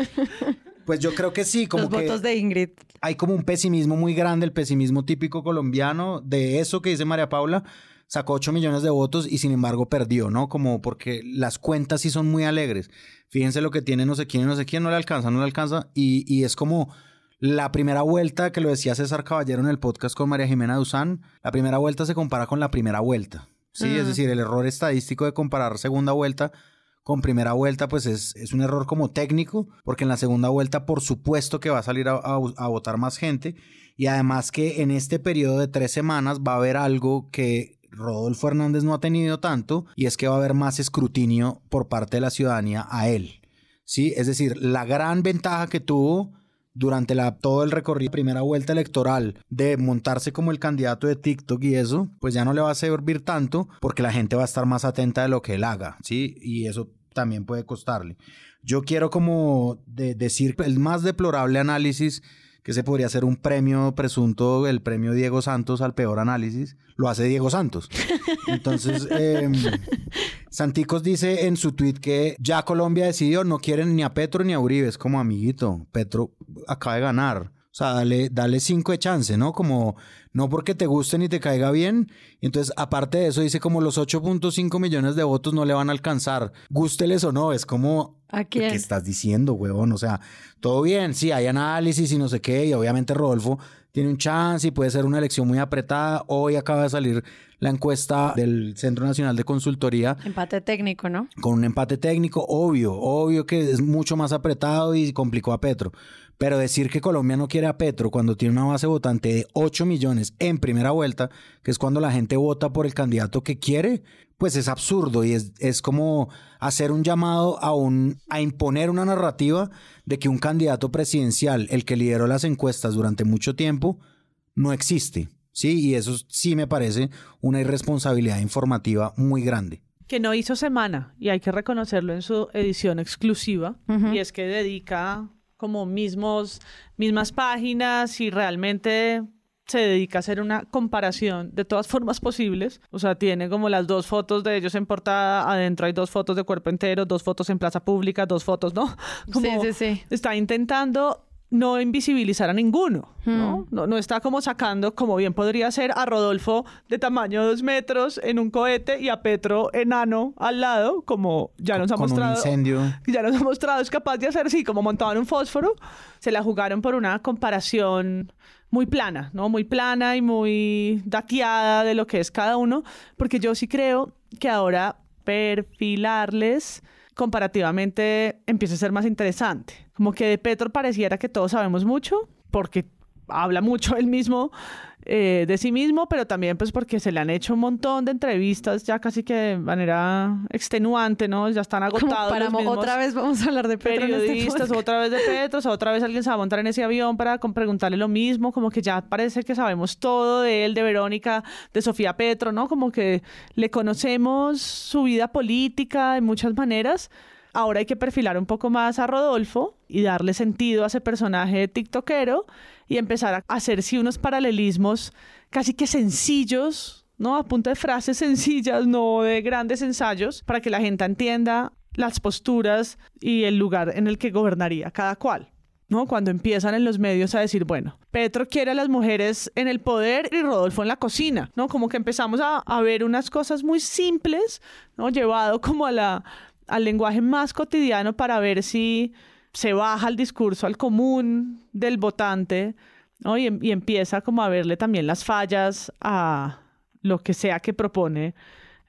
Speaker 3: Pues yo creo que sí, como
Speaker 1: Los
Speaker 3: que
Speaker 1: votos de Ingrid.
Speaker 3: hay como un pesimismo muy grande, el pesimismo típico colombiano, de eso que dice María Paula, sacó 8 millones de votos y sin embargo perdió, ¿no? Como porque las cuentas sí son muy alegres. Fíjense lo que tiene no sé quién no sé quién, no le alcanza, no le alcanza. Y, y es como la primera vuelta, que lo decía César Caballero en el podcast con María Jimena Duzán, la primera vuelta se compara con la primera vuelta. Sí, es
Speaker 14: Ah.
Speaker 3: decir, el error estadístico de comparar segunda vuelta con primera vuelta, pues es, un error como técnico, porque en la segunda vuelta, por supuesto que va a salir a, votar más gente, y además que en este periodo de tres semanas va a haber algo que Rodolfo Hernández no ha tenido tanto, y es que va a haber más escrutinio por parte de la ciudadanía a él. ¿Sí? Es decir, la gran ventaja que tuvo durante todo el recorrido, primera vuelta electoral, de montarse como el candidato de TikTok y eso, pues ya no le va a servir tanto porque la gente va a estar más atenta de lo que él haga, ¿sí? Y eso también puede costarle. Yo quiero como de- decir el más deplorable análisis que se podría hacer un premio presunto, el premio Diego Santos al peor análisis, lo hace Diego Santos. Entonces, em, Santicos dice en su tweet que ya Colombia decidió, no quieren ni a Petro ni a Uribe. Es como amiguito, Petro acaba de ganar. O sea, dale, dale cinco de chance, ¿no? Como no porque te guste ni te caiga bien. Entonces, aparte de eso, dice como los 8.5 millones de votos no le van a alcanzar. Gústeles o no, es como...
Speaker 1: ¿A quién?
Speaker 3: ¿Qué estás diciendo, huevón? O sea, todo bien, sí, hay análisis y no sé qué, y obviamente Rodolfo tiene un chance y puede ser una elección muy apretada. Hoy acaba de salir la encuesta del Centro Nacional de Consultoría
Speaker 1: Empate técnico, ¿no?
Speaker 3: con un empate técnico, obvio, obvio que es mucho más apretado y complicó a Petro. Pero decir que Colombia no quiere a Petro cuando tiene una base votante de 8 millones en primera vuelta, que es cuando la gente vota por el candidato que quiere, pues es absurdo y es, es como hacer un llamado a, un, a imponer una narrativa de que un candidato presidencial, el que lideró las encuestas durante mucho tiempo, no existe. Sí, y eso sí me parece una irresponsabilidad informativa muy grande.
Speaker 2: que no hizo semana y hay que reconocerlo en su edición exclusiva y es que dedica como mismos mismas páginas y realmente se dedica a hacer una comparación de todas formas posibles. O sea, tiene como las dos fotos de ellos en portada, adentro hay dos fotos de cuerpo entero, dos fotos en plaza pública, dos fotos, ¿no? Como
Speaker 1: sí, sí.
Speaker 2: Está intentando no invisibilizar a ninguno, ¿no? ¿no? No está como sacando, como bien podría ser, a Rodolfo de tamaño dos metros en un cohete y a Petro enano al lado, como ya nos ha
Speaker 3: Con un
Speaker 2: mostrado.
Speaker 3: incendio.
Speaker 2: Ya nos ha mostrado, es capaz de hacer, sí, como montado en un fósforo. Se la jugaron por una comparación muy plana, ¿no? Muy plana y muy dateada de lo que es cada uno, porque yo sí creo que ahora perfilarles comparativamente empieza a ser más interesante. Como que de Petro pareciera que todos sabemos mucho, porque habla mucho él mismo eh, de sí mismo, pero también pues porque se le han hecho un montón de entrevistas ya casi que de manera extenuante, ¿no? Ya están agotados.
Speaker 1: para
Speaker 2: los mismos
Speaker 1: otra vez vamos a hablar de Petro este
Speaker 2: periodistas, otra vez de Petro, o sea, otra vez alguien se va a montar en ese avión para preguntarle lo mismo, como que ya parece que sabemos todo de él, de Verónica, de Sofía Petro, ¿no? Como que le conocemos su vida política de muchas maneras. ahora hay que perfilar un poco más a Rodolfo y darle sentido a ese personaje de tiktokero y empezar a hacer sí unos paralelismos casi que sencillos, ¿no? A punto de frases sencillas, no de grandes ensayos, para que la gente entienda las posturas y el lugar en el que gobernaría cada cual. ¿no? Cuando empiezan en los medios a decir, bueno, Petro quiere a las mujeres en el poder y Rodolfo en la cocina, ¿no? Como que empezamos a, ver unas cosas muy simples, ¿no? Llevado como al lenguaje más cotidiano para ver si se baja el discurso al común del votante, ¿no? Y, em, y empieza como a verle también las fallas a lo que sea que propone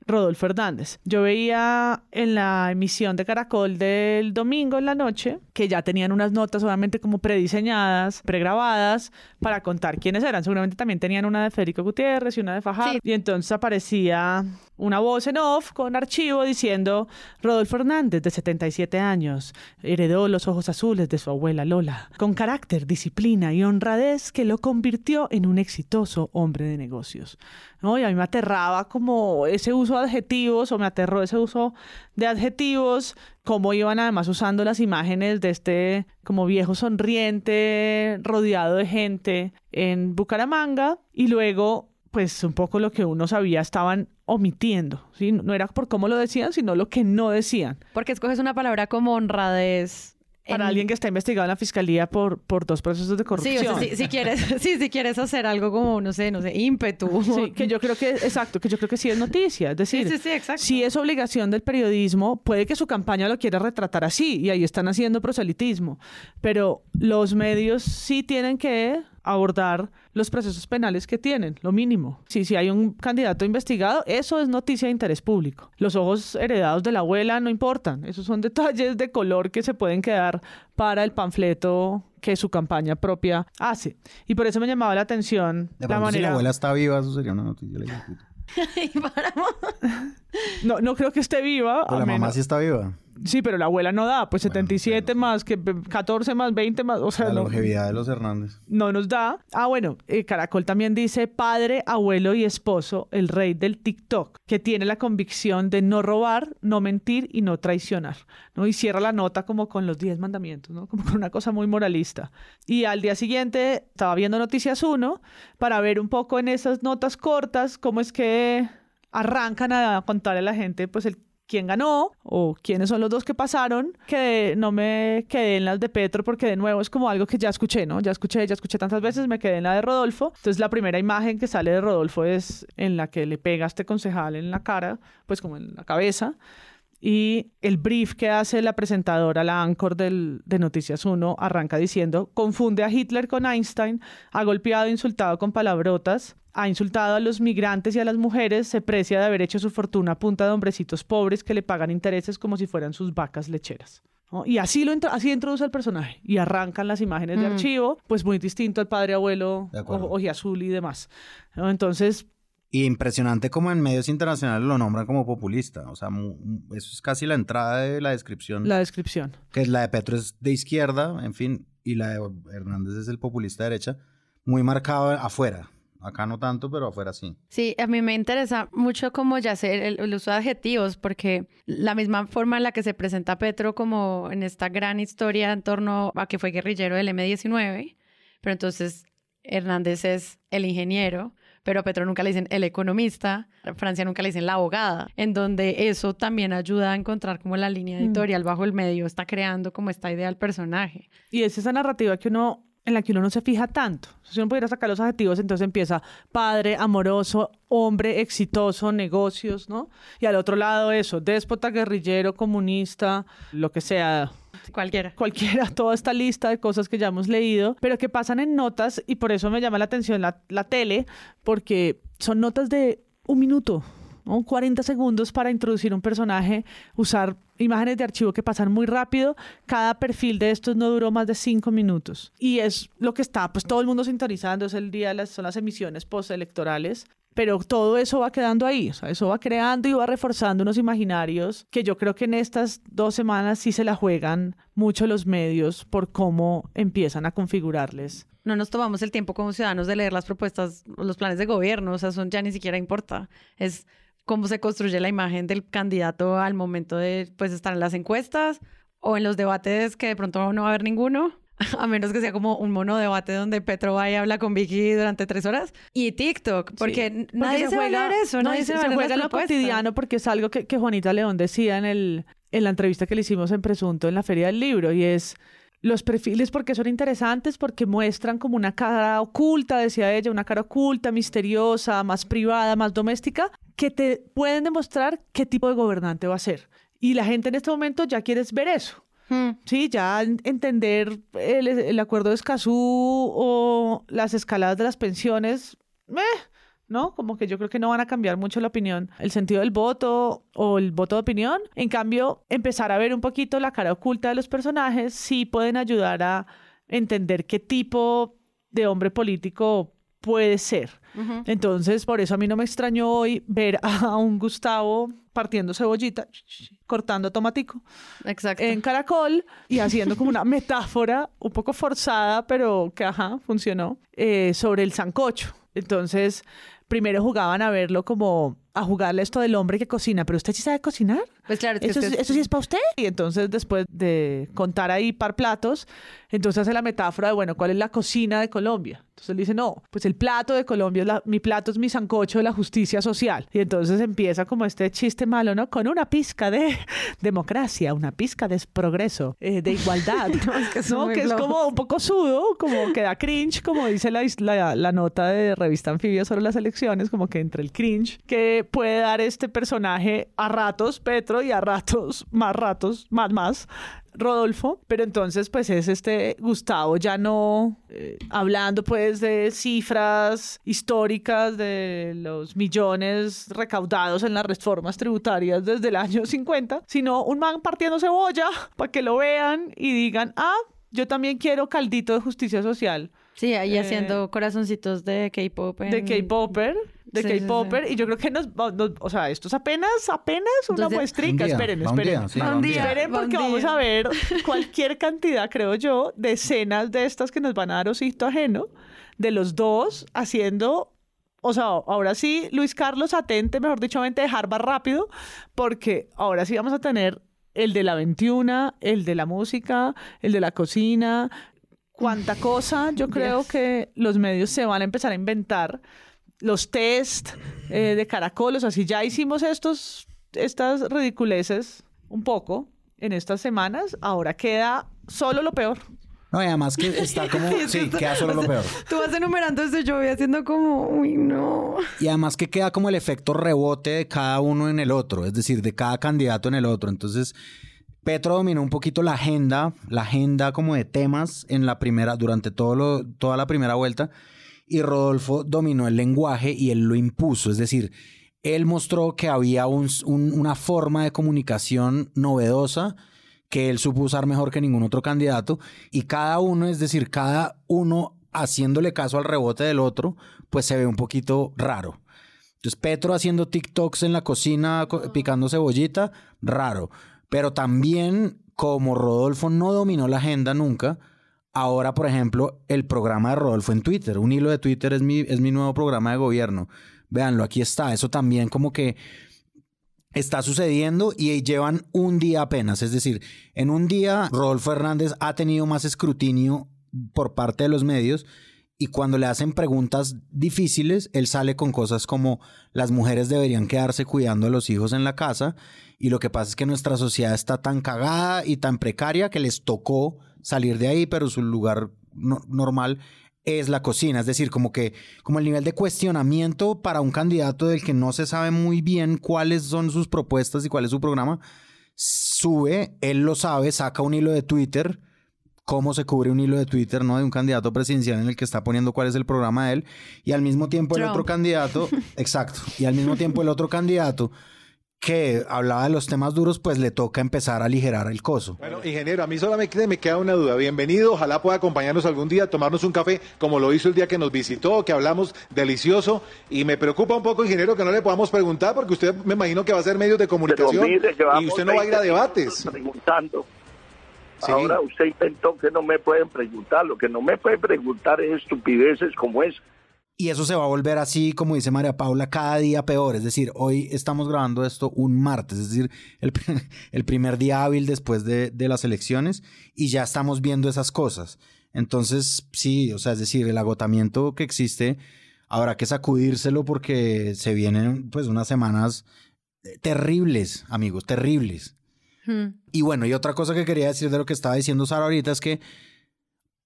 Speaker 2: Rodolfo Hernández. Yo veía en la emisión de Caracol del domingo en la noche que ya tenían unas notas obviamente como prediseñadas, pregrabadas, para contar quiénes eran. Seguramente también tenían una de Federico Gutiérrez y una de Fajardo. Y entonces aparecía una voz en off con archivo diciendo Rodolfo Hernández, de 77 años, heredó los ojos azules de su abuela Lola, con carácter, disciplina y honradez que lo convirtió en un exitoso hombre de negocios. ¿no? Y a mí me aterraba como ese uso de adjetivos, o me aterró ese uso de adjetivos, cómo iban además usando las imágenes de este como viejo sonriente, rodeado de gente en Bucaramanga, y luego pues un poco lo que uno sabía estaban omitiendo, ¿sí? No era por cómo lo decían, sino lo que no decían.
Speaker 1: Porque escoges una palabra como honradez
Speaker 2: para
Speaker 1: en-
Speaker 2: alguien que está investigado en la fiscalía por, por dos procesos de
Speaker 1: Sí,
Speaker 2: corrupción.
Speaker 1: o sea, si, si quieres, sí, si quieres hacer algo como, no sé, no sé, ímpetu.
Speaker 2: Sí, que yo creo que, exacto, que yo creo que sí es noticia. Es decir,
Speaker 1: Sí, sí, sí, exacto.
Speaker 2: si es obligación del periodismo, puede que su campaña lo quiera retratar así, y ahí están haciendo proselitismo. Pero los medios sí tienen que abordar los procesos penales que tienen, lo mínimo. Si, si hay un candidato investigado, eso es noticia de interés público. Los ojos heredados de la abuela no importan, esos son detalles de color que se pueden quedar para el panfleto que su campaña propia hace. Y por eso me llamaba la atención
Speaker 3: De
Speaker 2: la
Speaker 3: pronto, si
Speaker 2: manera...
Speaker 3: la abuela está viva, eso sería una noticia. le digo, puta.
Speaker 2: No, no creo que esté viva.
Speaker 3: Pero la mamá sí está viva.
Speaker 2: Sí, pero la abuela no da, pues 77 más, que 14 más, 20 más, o sea,
Speaker 3: La
Speaker 2: no,
Speaker 3: longevidad de los Hernández.
Speaker 2: no nos da. Ah, bueno, eh, Caracol también dice padre, abuelo y esposo, el rey del TikTok, que tiene la convicción de no robar, no mentir y no traicionar, ¿no? Y cierra la nota como con los 10 mandamientos, ¿no? Como con una cosa muy moralista. Y al día siguiente estaba viendo Noticias 1 para ver un poco en esas notas cortas cómo es que arrancan a contarle a la gente, pues, el quién ganó o quiénes son los dos que pasaron, que no me quedé en las de Petro porque de nuevo es como algo que ya escuché, ¿no? Ya escuché, ya escuché tantas veces, me quedé en la de Rodolfo. Entonces la primera imagen que sale de Rodolfo es en la que le pega este concejal en la cara, pues como en la cabeza. Y el brief que hace la presentadora, la anchor del, de Noticias 1, arranca diciendo, confunde a Hitler con Einstein, ha golpeado e insultado con palabrotas, ha insultado a los migrantes y a las mujeres, se precia de haber hecho su fortuna a punta de hombrecitos pobres que le pagan intereses como si fueran sus vacas lecheras. ¿no? Y así, lo así introduce el personaje y arrancan las imágenes de
Speaker 3: Mm.
Speaker 2: archivo, pues muy distinto al padre abuelo, o- ojiazul y demás. ¿no? Entonces,
Speaker 3: Y impresionante como en medios internacionales lo nombran como populista. O sea, eso es casi la entrada de la descripción.
Speaker 2: la descripción.
Speaker 3: Que la de Petro es de izquierda, en fin, y la de Hernández es el populista de derecha. Muy marcado afuera. Acá no tanto, pero afuera sí.
Speaker 1: Sí, a mí me interesa mucho como ya sé el, el uso de adjetivos, porque la misma forma en la que se presenta Petro como en esta gran historia en torno a que fue guerrillero del M-19, pero entonces Hernández es el ingeniero, pero a Petro nunca le dicen el economista, a Francia nunca le dicen la abogada, en donde eso también ayuda a encontrar como la línea
Speaker 2: Mm.
Speaker 1: editorial bajo el medio, está creando como esta idea del personaje.
Speaker 2: Y es esa narrativa que uno en la que uno no se fija tanto. Si uno pudiera sacar los adjetivos, entonces empieza padre, amoroso, hombre, exitoso, negocios, ¿no? Y al otro lado eso, déspota, guerrillero, comunista, lo que sea.
Speaker 1: Cualquiera.
Speaker 2: Cualquiera, toda esta lista de cosas que ya hemos leído, pero que pasan en notas y por eso me llama la atención la, la tele, porque son notas de un minuto, ¿no? 40 segundos para introducir un personaje, usar imágenes de archivo que pasan muy rápido. Cada perfil de estos no duró más de cinco minutos. Y es lo que está, pues todo el mundo sintonizando, es el día, las, son las emisiones postelectorales. Pero todo eso va quedando ahí, o sea, eso va creando y va reforzando unos imaginarios que yo creo que en estas dos semanas sí se la juegan mucho los medios por cómo empiezan a configurarles.
Speaker 1: No nos tomamos el tiempo como ciudadanos de leer las propuestas los planes de gobierno, o sea, eso ya ni siquiera importa. Es cómo se construye la imagen del candidato al momento de pues estar en las encuestas o en los debates que de pronto no va a haber ninguno. A menos que sea como un mono debate donde Petro va y habla con Vicky durante tres horas. Y TikTok, porque, nadie se, juega, va a eso, nadie se,
Speaker 2: juega en lo cotidiano porque es algo que, que Juanita León decía en, el, en la entrevista que le hicimos en Presunto en la Feria del Libro y es los perfiles porque son interesantes, porque muestran como una cara oculta, decía ella, una cara oculta, misteriosa, más privada, más doméstica, que te pueden demostrar qué tipo de gobernante va a ser. Y la gente en este momento ya quiere ver eso. Hmm. Sí, ya entender el, el, acuerdo de Escazú o las escaladas de las pensiones, eh, ¿no? Como que yo creo que no van a cambiar mucho la opinión, el sentido del voto o el voto de opinión. En cambio, empezar a ver un poquito la cara oculta de los personajes sí pueden ayudar a entender qué tipo de hombre político puede ser. Entonces, por eso a mí no me extrañó hoy ver a un Gustavo partiendo cebollita, cortando tomatico
Speaker 1: Exacto.
Speaker 2: en caracol y haciendo como una metáfora un poco forzada, pero que ajá, funcionó, eh, sobre el sancocho. Entonces, primero jugaban a verlo como a jugarle esto del hombre que cocina, pero usted sí sabe cocinar.
Speaker 1: Pues claro,
Speaker 2: eso, eso sí es para usted. Y entonces después de contar ahí par platos, entonces hace la metáfora de, bueno, ¿cuál es la cocina de Colombia? Entonces él dice, no, pues el plato de Colombia, es la, mi plato es mi sancocho de la justicia social. Y entonces empieza como este chiste malo, ¿no? Con una pizca de democracia, una pizca de progreso, eh, de igualdad, que, es, como un poco sudo, como que da cringe, como dice la, la, la nota de revista Anfibia sobre las elecciones, como que entre el cringe que puede dar este personaje a ratos, Petro, y a ratos, más ratos, más, más, Rodolfo, pero entonces pues es este Gustavo ya no eh, hablando pues de cifras históricas de los millones recaudados en las reformas tributarias desde el año 50, sino un man partiendo cebolla para que lo vean y digan, ah, yo también quiero caldito de justicia social.
Speaker 1: Sí, ahí eh, haciendo corazoncitos de K-pop.
Speaker 2: De K-Popper de K-Popper y yo creo que nos, o sea, esto es apenas, apenas una muestrica. esperen, esperen. esperen porque vamos a ver cualquier cantidad, creo yo, de escenas de estas que nos van a dar osito ajeno, de los dos haciendo o sea, ahora sí, Luis Carlos, atente, mejor dicho, vente de Harvard rápido, porque ahora sí vamos a tener el de la 21, el de la música, el de la cocina, cuánta cosa yo creo que los medios se van a empezar a inventar los test eh, de caracolos, así ya hicimos estos, estas ridiculeces un poco en estas semanas, ahora queda solo lo peor.
Speaker 3: No, y además que está como, sí, queda solo lo peor.
Speaker 1: Tú vas enumerando esto, yo voy haciendo como, uy, no.
Speaker 3: Y además que queda como el efecto rebote de cada uno en el otro, es decir, de cada candidato en el otro. Entonces, Petro dominó un poquito la agenda, la agenda como de temas en la primera, durante todo lo, toda la primera vuelta y Rodolfo dominó el lenguaje y él lo impuso, es decir, él mostró que había una forma de comunicación novedosa que él supo usar mejor que ningún otro candidato y cada uno, es decir, cada uno haciéndole caso al rebote del otro, pues se ve un poquito raro. Entonces, Petro haciendo TikToks en la cocina, picando cebollita, raro. Pero también, como Rodolfo no dominó la agenda nunca, Ahora, por ejemplo, el programa de Rodolfo en Twitter. Un hilo de Twitter es mi, es mi nuevo programa de gobierno. Véanlo, aquí está. Eso también como que está sucediendo y llevan un día apenas. Es decir, en un día Rodolfo Hernández ha tenido más escrutinio por parte de los medios y cuando le hacen preguntas difíciles, él sale con cosas como las mujeres deberían quedarse cuidando a los hijos en la casa y lo que pasa es que nuestra sociedad está tan cagada y tan precaria que les tocó salir de ahí, pero su lugar normal es la cocina, es decir, como que como el nivel de cuestionamiento para un candidato del que no se sabe muy bien cuáles son sus propuestas y cuál es su programa, sube, él lo sabe, saca un hilo de Twitter, cómo se cubre un hilo de Twitter, ¿no? De un candidato presidencial en el que está poniendo cuál es el programa de él. Y al mismo tiempo el otro candidato, exacto, y al mismo tiempo el otro candidato que hablaba de los temas duros, pues le toca empezar a aligerar el coso.
Speaker 14: Bueno, ingeniero, a mí solamente me queda una duda. Bienvenido, ojalá pueda acompañarnos algún día, tomarnos un café, como lo hizo el día que nos visitó, que hablamos delicioso. Y me preocupa un poco, ingeniero, que no le podamos preguntar, porque usted me imagino que va a ser medios de comunicación y usted no va a ir a debates.
Speaker 8: Preguntando. Ahora usted intentó que no me pueden preguntar. Lo que no me puede preguntar es estupideces como es
Speaker 3: Y eso se va a volver así, como dice María Paula, cada día peor. Es decir, hoy estamos grabando esto un martes, es decir, el, el primer día hábil después de, de, las elecciones y ya estamos viendo esas cosas. Entonces, sí, o sea, es decir, el agotamiento que existe, habrá que sacudírselo porque se vienen pues unas semanas terribles, amigos, terribles. Hmm. Y bueno, y otra cosa que quería decir de lo que estaba diciendo Sara ahorita es que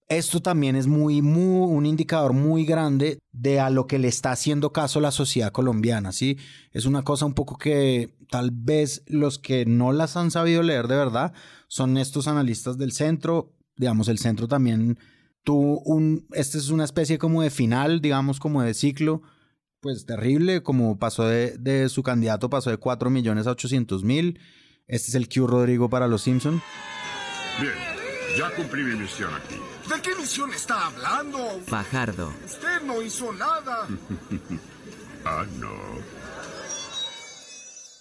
Speaker 3: esto también es muy, muy, un indicador muy grande de a lo que le está haciendo caso la sociedad colombiana, ¿sí? Es una cosa un poco que tal vez los que no las han sabido leer de verdad son estos analistas del centro, digamos, el centro también tuvo un, este es una especie como de final, digamos, como de ciclo, pues terrible, como pasó de, de su candidato, pasó de 4 millones a 800 mil. Este es el Q Rodrigo para los Simpson.
Speaker 15: Bien, ya cumplí mi misión aquí.
Speaker 16: ¿De qué misión está hablando?
Speaker 17: Fajardo.
Speaker 16: Usted no hizo nada.
Speaker 15: ah, no.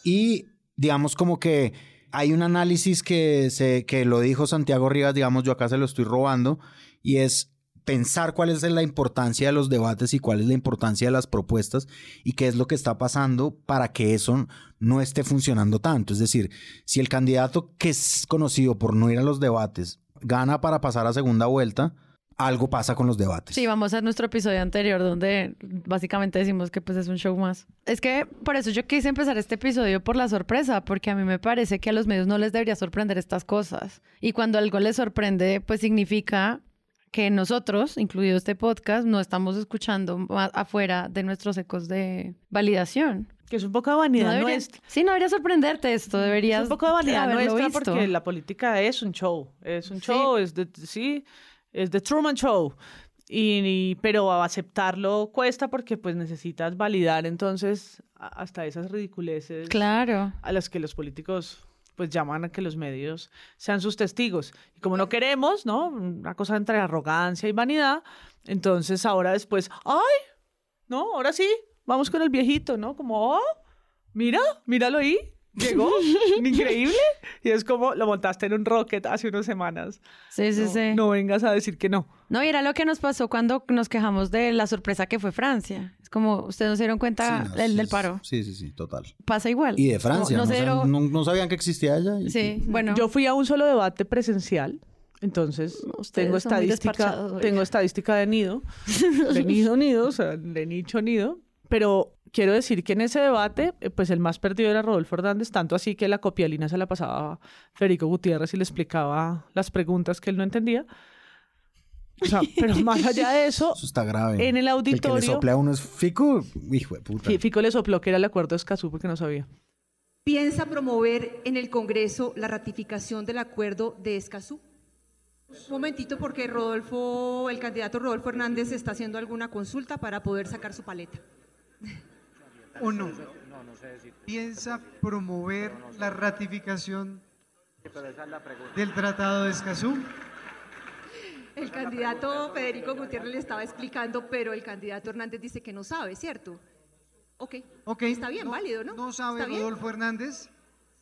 Speaker 3: Y digamos como que hay un análisis que, se, que lo dijo Santiago Rivas, digamos, yo acá se lo estoy robando, y es pensar cuál es la importancia de los debates y cuál es la importancia de las propuestas y qué es lo que está pasando para que eso no esté funcionando tanto. Es decir, si el candidato que es conocido por no ir a los debates gana para pasar a segunda vuelta, algo pasa con los debates.
Speaker 1: Sí, vamos a nuestro episodio anterior donde básicamente decimos que pues es un show más. Es que por eso yo quise empezar este episodio por la sorpresa, porque a mí me parece que a los medios no les debería sorprender estas cosas. Y cuando algo les sorprende, pues significa que nosotros, incluido este podcast, no estamos escuchando afuera de nuestros ecos de validación.
Speaker 2: Que es un poco de vanidad
Speaker 1: no
Speaker 2: nuestra.
Speaker 1: Sí, no debería sorprenderte esto, deberías
Speaker 2: Es un poco de vanidad nuestra
Speaker 1: visto.
Speaker 2: porque la política es un show, es un show, es de, sí, es de Truman Show. Y, y, pero aceptarlo cuesta porque pues necesitas validar entonces hasta esas ridiculeces
Speaker 1: claro.
Speaker 2: a las que los políticos pues llaman a que los medios sean sus testigos. Y como no queremos, ¿no? Una cosa entre arrogancia y vanidad, entonces ahora después, ¡ay! ¿No? Ahora sí, vamos con el viejito, ¿no? Como, ¡oh! Mira, míralo ahí. Llegó, increíble. Y es como lo montaste en un rocket hace unas semanas.
Speaker 1: Sí, sí,
Speaker 2: no,
Speaker 1: sí.
Speaker 2: No vengas a decir que no.
Speaker 1: No, y era lo que nos pasó cuando nos quejamos de la sorpresa que fue Francia. Es como, ustedes no se dieron cuenta
Speaker 3: Sí, no,
Speaker 1: del,
Speaker 3: sí,
Speaker 1: del paro.
Speaker 3: Sí, sí, sí, total.
Speaker 1: Pasa igual.
Speaker 3: Y de Francia,
Speaker 1: No,
Speaker 3: no,
Speaker 1: no
Speaker 3: sabían que existía ella. y-
Speaker 1: Sí, bueno.
Speaker 2: Yo fui a un solo debate presencial, entonces tengo estadística, tengo estadística de nido, de nido, nido, o sea, de nicho, nido. Pero quiero decir que en ese debate, eh, pues el más perdido era Rodolfo Hernández, tanto así que la copialina se la pasaba a Federico Gutiérrez y le explicaba las preguntas que él no entendía. O sea, pero más allá de eso,
Speaker 3: Eso está grave.
Speaker 2: En el
Speaker 3: El que
Speaker 2: auditorio-
Speaker 3: le sopla a uno es Fico, hijo de puta.
Speaker 2: Fi- Fico le sopló que era el acuerdo de Escazú porque no sabía.
Speaker 18: ¿Piensa promover en el Congreso la ratificación del acuerdo de Escazú? Un momentito, porque Rodolfo, el candidato Rodolfo Hernández está haciendo alguna consulta para poder sacar su paleta.
Speaker 19: ¿O no? ¿Piensa promover la ratificación del Tratado de Escazú?
Speaker 18: El candidato Federico Gutiérrez le estaba explicando, pero el candidato Hernández dice que no sabe, ¿cierto? Ok.
Speaker 19: Ok.
Speaker 18: Está bien, válido, ¿no?
Speaker 19: ¿No sabe
Speaker 18: ¿Está bien?
Speaker 19: Rodolfo Hernández?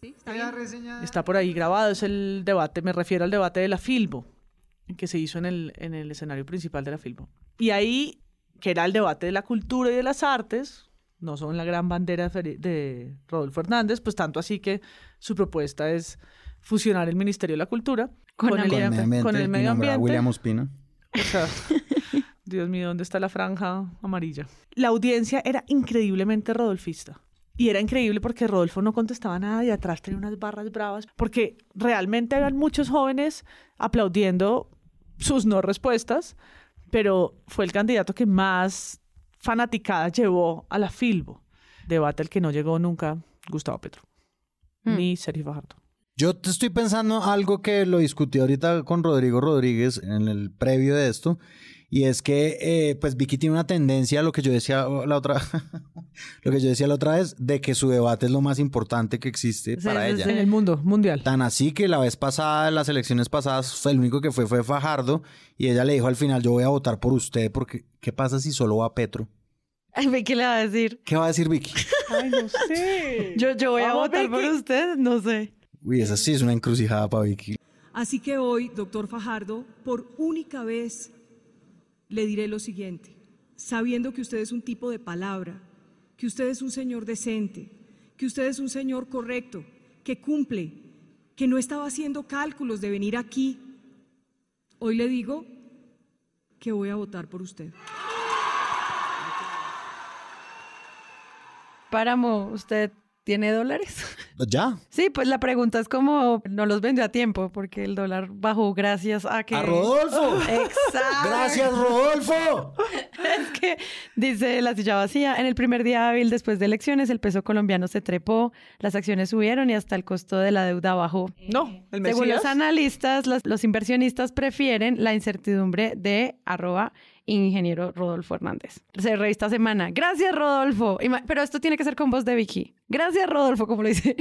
Speaker 18: Sí, está
Speaker 19: Queda
Speaker 18: bien.
Speaker 19: reseñada.
Speaker 2: Está por ahí grabado, es el debate, me refiero al debate de la Filbo, que se hizo en el, en el escenario principal de la Filbo. Y ahí, que era el debate de la cultura y de las artes, no son la gran bandera de Rodolfo Hernández, pues tanto así que su propuesta es fusionar el Ministerio de la Cultura
Speaker 1: Con
Speaker 2: el,
Speaker 3: Con el medio ambiente
Speaker 2: con el medio ambiente.
Speaker 3: William Ospina.
Speaker 2: O sea, Dios mío, ¿dónde está la franja amarilla? La audiencia era increíblemente rodolfista. Y era increíble porque Rodolfo no contestaba nada y atrás tenía unas barras bravas, porque realmente habían muchos jóvenes aplaudiendo sus no respuestas, pero fue el candidato que más fanaticada llevó a la Filbo. Debate al que no llegó nunca Gustavo Petro, ni Sergio Fajardo.
Speaker 3: Yo te estoy pensando algo que lo discutí ahorita con Rodrigo Rodríguez en el previo de esto, y es que eh, pues Vicky tiene una tendencia a lo que yo decía la otra, lo que yo decía la otra vez, de que su debate es lo más importante que existe para ella.
Speaker 2: En el mundo mundial.
Speaker 3: Tan así que la vez pasada, en las elecciones pasadas, el único que fue fue Fajardo, y ella le dijo al final, yo voy a votar por usted, porque ¿qué pasa si solo va Petro?
Speaker 1: Ay, ¿qué le va a decir?
Speaker 3: ¿Qué va a decir Vicky?
Speaker 2: Ay, no sé.
Speaker 1: Yo, yo voy a votar por usted, no sé.
Speaker 3: Uy, esa sí es una encrucijada para Vicky.
Speaker 20: Así que hoy, doctor Fajardo, por única vez le diré lo siguiente.
Speaker 17: sabiendo que usted es un tipo de palabra, que usted es un señor decente, que usted es un señor correcto, que cumple, que no estaba haciendo cálculos de venir aquí. Hoy le digo que voy a votar por usted.
Speaker 1: Páramo, ¿usted tiene dólares?
Speaker 3: ¿Ya?
Speaker 1: Sí, pues la pregunta es como no los vendió a tiempo porque el dólar bajó gracias a que...
Speaker 3: ¡A Rodolfo!
Speaker 1: ¡Exacto!
Speaker 3: ¡Gracias, Rodolfo!
Speaker 1: es que dice la silla vacía, en el primer día hábil después de elecciones el peso colombiano se trepó, las acciones subieron y hasta el costo de la deuda bajó.
Speaker 2: No, el
Speaker 1: Según
Speaker 2: Mesías.
Speaker 1: los analistas, los, los inversionistas prefieren la incertidumbre de arroba ingeniero Rodolfo Hernández. Se revista Semana. Gracias, Rodolfo. Pero esto tiene que ser con voz de Vicky. Gracias, Rodolfo, como lo dice.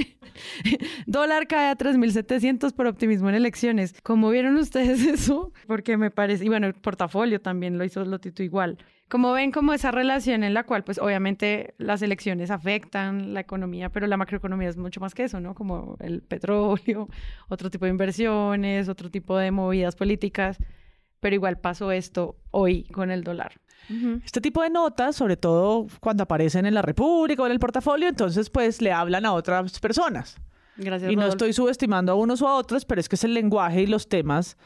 Speaker 1: Dólar cae a 3.700 por optimismo en elecciones. ¿Cómo vieron ustedes eso? Porque me parece... Y bueno, el portafolio también lo hizo Lotito igual. Como ven, como esa relación en la cual, pues obviamente las elecciones afectan la economía, pero la macroeconomía es mucho más que eso, ¿no? Como el petróleo, otro tipo de inversiones, otro tipo de movidas políticas, pero igual pasó esto hoy con el dólar.
Speaker 2: Este tipo de notas, sobre todo cuando aparecen en la República o en el portafolio, entonces pues le hablan a otras personas.
Speaker 1: Gracias,
Speaker 2: Y no
Speaker 1: Rodolfo.
Speaker 2: estoy subestimando a unos o a otros, pero es que es el lenguaje y los temas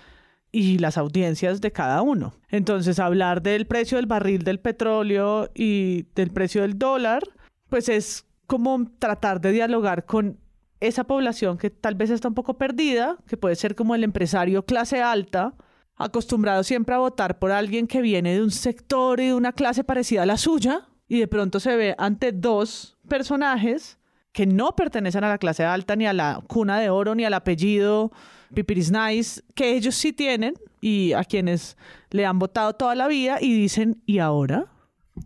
Speaker 2: y las audiencias de cada uno. Entonces, hablar del precio del barril del petróleo y del precio del dólar, pues es como tratar de dialogar con esa población que tal vez está un poco perdida, que puede ser como el empresario clase alta, acostumbrado siempre a votar por alguien que viene de un sector y de una clase parecida a la suya, y de pronto se ve ante dos personajes que no pertenecen a la clase alta, ni a la cuna de oro, ni al apellido Pipiris Nice, que ellos sí tienen y a quienes le han votado toda la vida y dicen, ¿y ahora?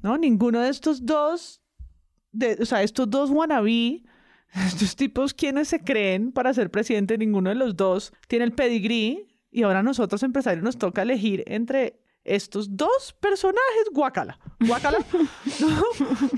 Speaker 2: ¿No? Ninguno de estos dos, de, o sea, estos dos wannabe, estos tipos quienes se creen para ser presidente, ninguno de los dos tiene el pedigrí y ahora a nosotros empresarios nos toca elegir entre estos dos personajes, guácala. ¿no?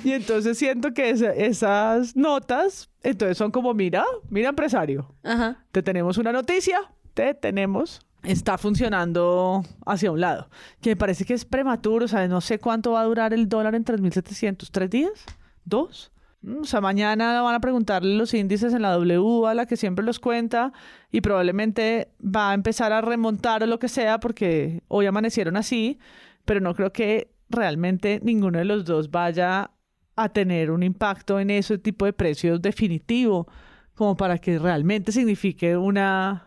Speaker 2: Y entonces siento que esa- esas notas, entonces son como, mira, mira empresario,
Speaker 1: Ajá.
Speaker 2: te tenemos una noticia, te tenemos, está funcionando hacia un lado, que me parece que es prematuro, o sea, no sé cuánto va a durar el dólar en 3.700, ¿tres días? ¿Dos? O sea, mañana van a preguntarle los índices en la W, a la que siempre los cuenta, y probablemente va a empezar a remontar o lo que sea, porque hoy amanecieron así, pero no creo que realmente ninguno de los dos vaya a tener un impacto en ese tipo de precios definitivo, como para que realmente signifique una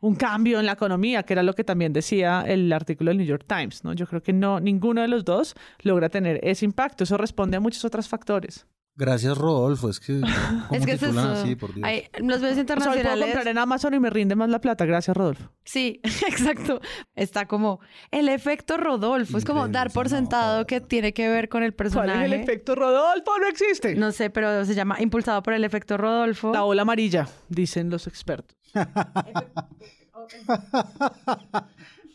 Speaker 2: un cambio en la economía, que era lo que también decía el artículo del New York Times, ¿no? Yo creo que no ninguno de los dos logra tener ese impacto, eso responde a muchos otros factores.
Speaker 3: Gracias, Rodolfo. Es que. ¿cómo
Speaker 1: Es que es
Speaker 3: titulan
Speaker 1: eso.
Speaker 3: así, por Dios?
Speaker 1: Hay- los medios
Speaker 2: O sea, puedo
Speaker 1: internacionales...
Speaker 2: comprar en Amazon y me rinde más la plata, gracias Rodolfo.
Speaker 1: Sí, exacto. Está como el efecto Rodolfo. Es como dar por sentado que tiene que ver con el
Speaker 2: ¿Cuál
Speaker 1: personaje.
Speaker 2: es el efecto Rodolfo? No existe.
Speaker 1: No sé, pero se llama impulsado por el efecto Rodolfo.
Speaker 2: La ola amarilla, dicen los expertos.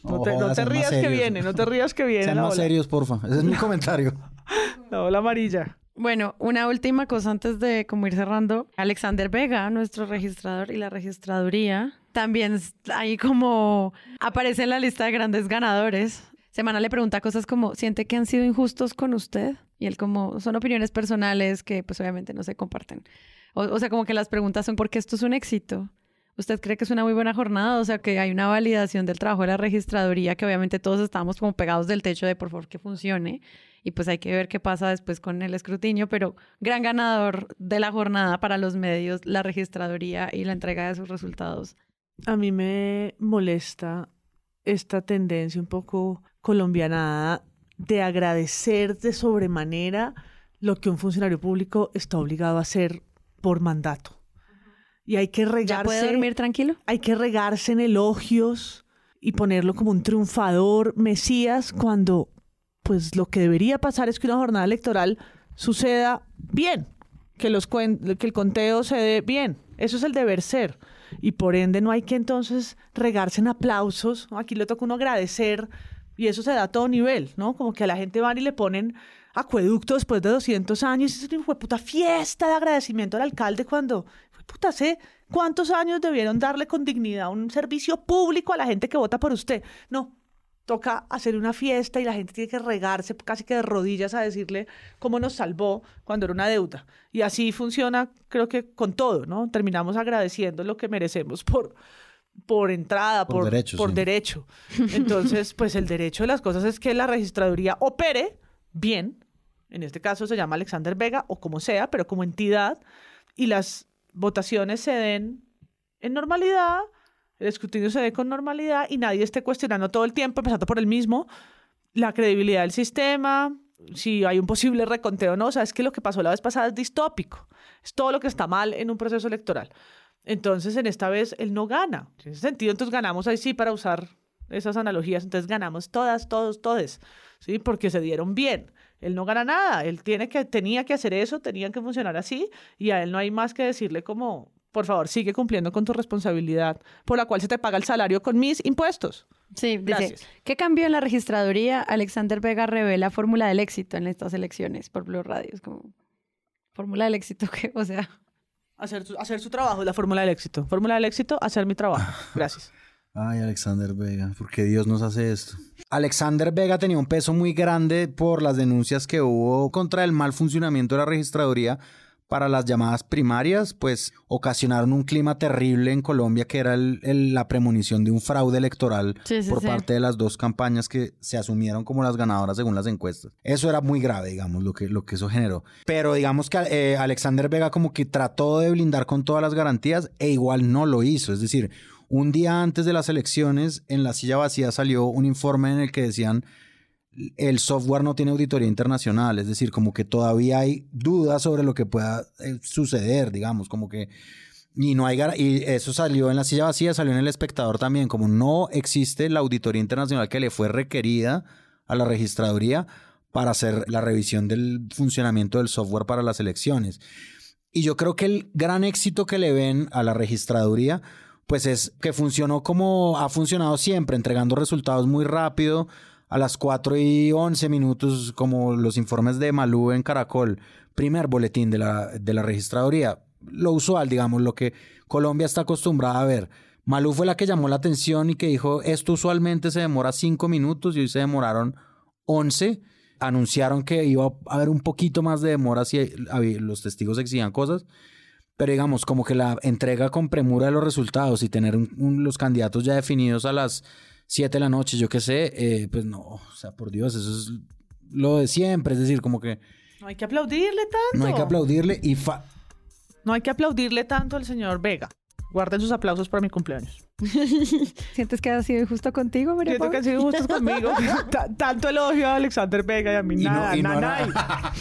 Speaker 2: No te, no rías que viene, no te rías que viene
Speaker 3: Sean más serios, porfa. Ese es mi comentario.
Speaker 2: La ola amarilla.
Speaker 1: Bueno, una última cosa antes de como ir cerrando. Alexander Vega, nuestro registrador y la registraduría, también ahí como aparece en la lista de grandes ganadores. Semana le pregunta cosas como, ¿siente que han sido injustos con usted? Y él como, son opiniones personales que pues obviamente no se comparten. O, o sea, como que las preguntas son, ¿por qué esto es un éxito? ¿Usted cree que es una muy buena jornada? O sea, que hay una validación del trabajo de la registraduría, que obviamente todos estamos como pegados del techo de por favor que funcione. Y pues hay que ver qué pasa después con el escrutinio, pero gran ganador de la jornada para los medios, la registraduría y la entrega de sus resultados.
Speaker 2: A mí me molesta esta tendencia un poco colombianada de agradecer de sobremanera lo que un funcionario público está obligado a hacer por mandato. Y hay que regarse.
Speaker 1: ¿Ya puede dormir tranquilo?
Speaker 2: Hay que regarse en elogios y ponerlo como un triunfador, mesías, cuando pues lo que debería pasar es que una jornada electoral suceda bien, que, los que el conteo se dé bien. Eso es el deber ser. Y por ende no hay que entonces regarse en aplausos. Aquí le toca uno agradecer y eso se da a todo nivel, ¿no? Como que a la gente van y le ponen acueducto después de 200 años. Es una puta fiesta de agradecimiento al alcalde cuando, puta, sé cuántos años debieron darle con dignidad un servicio público a la gente que vota por usted. No, toca hacer una fiesta y la gente tiene que regarse casi que de rodillas a decirle cómo nos salvó cuando era una deuda. Y así funciona, creo que con todo, ¿no? Terminamos agradeciendo lo que merecemos por, por entrada,
Speaker 3: Por
Speaker 2: por,
Speaker 3: derecho,
Speaker 2: por
Speaker 3: sí.
Speaker 2: derecho. Entonces, pues el derecho de las cosas es que la registraduría opere bien, en este caso se llama Alexander Vega o como sea, pero como entidad, y las votaciones se den en normalidad, el escrutinio se dé con normalidad y nadie esté cuestionando todo el tiempo, empezando por el mismo, la credibilidad del sistema, si hay un posible reconteo o no. O sea, es que lo que pasó la vez pasada es distópico. Es todo lo que está mal en un proceso electoral. Entonces, en esta vez, él no gana. En ese sentido, entonces ganamos ahí sí para usar esas analogías. Entonces, ganamos todas, todos, todes, ¿sí? Porque se dieron bien. Él no gana nada. Él tiene que, tenía que hacer eso, tenían que funcionar así, y a él no hay más que decirle como, por favor, sigue cumpliendo con tu responsabilidad, por la cual se te paga el salario con mis impuestos.
Speaker 1: Sí, dice,
Speaker 2: Gracias.
Speaker 1: ¿qué cambió en la registraduría? Alexander Vega revela fórmula del éxito en estas elecciones por Blue Radio. Es como, fórmula del éxito, que, o sea,
Speaker 2: Hacer su, hacer su trabajo es la fórmula del éxito. Fórmula del éxito, hacer mi trabajo. Gracias.
Speaker 3: Ay, Alexander Vega, ¿por qué Dios nos hace esto? Alexander Vega tenía un peso muy grande por las denuncias que hubo contra el mal funcionamiento de la registraduría para las llamadas primarias, pues ocasionaron un clima terrible en Colombia que era el- el- la premonición de un fraude electoral
Speaker 1: Sí, sí,
Speaker 3: por
Speaker 1: sí.
Speaker 3: parte de las dos campañas que se asumieron como las ganadoras según las encuestas. Eso era muy grave, digamos, lo que, lo que eso generó. Pero digamos que eh, Alexander Vega como que trató de blindar con todas las garantías e igual no lo hizo. Es decir, un día antes de las elecciones, en la silla vacía salió un informe en el que decían el software no tiene auditoría internacional, es decir, como que todavía hay dudas sobre lo que pueda eh, suceder, digamos, como que y no hay y eso salió en la silla vacía, salió en el espectador también, como no existe la auditoría internacional que le fue requerida a la registraduría para hacer la revisión del funcionamiento del software para las elecciones. Y yo creo que el gran éxito que le ven a la registraduría, pues es que funcionó como ha funcionado siempre, entregando resultados muy rápido, a las 4 y 11 minutos, como los informes de Malú en Caracol, primer boletín de la, de la registraduría. Lo usual, digamos, lo que Colombia está acostumbrada a ver. Malú fue la que llamó la atención y que dijo, esto usualmente se demora 5 minutos y hoy se demoraron 11. Anunciaron que iba a haber un poquito más de demora si había- los testigos exigían cosas. Pero digamos, como que la entrega con premura de los resultados y tener un- un- los candidatos ya definidos a las 7 de la noche, yo qué sé, eh, pues no, o sea, por Dios, eso es lo de siempre. Es decir, como que
Speaker 2: No hay que aplaudirle tanto.
Speaker 3: no hay que aplaudirle y fa-
Speaker 2: No hay que aplaudirle tanto al señor Vega. Guarden sus aplausos para mi cumpleaños.
Speaker 1: ¿sientes que ha sido injusto contigo, María
Speaker 2: Siento que han sido justos conmigo. Ta- tanto elogio a Alexander Vega y a mí
Speaker 3: Y no-
Speaker 2: nada,
Speaker 3: y no
Speaker 2: nada.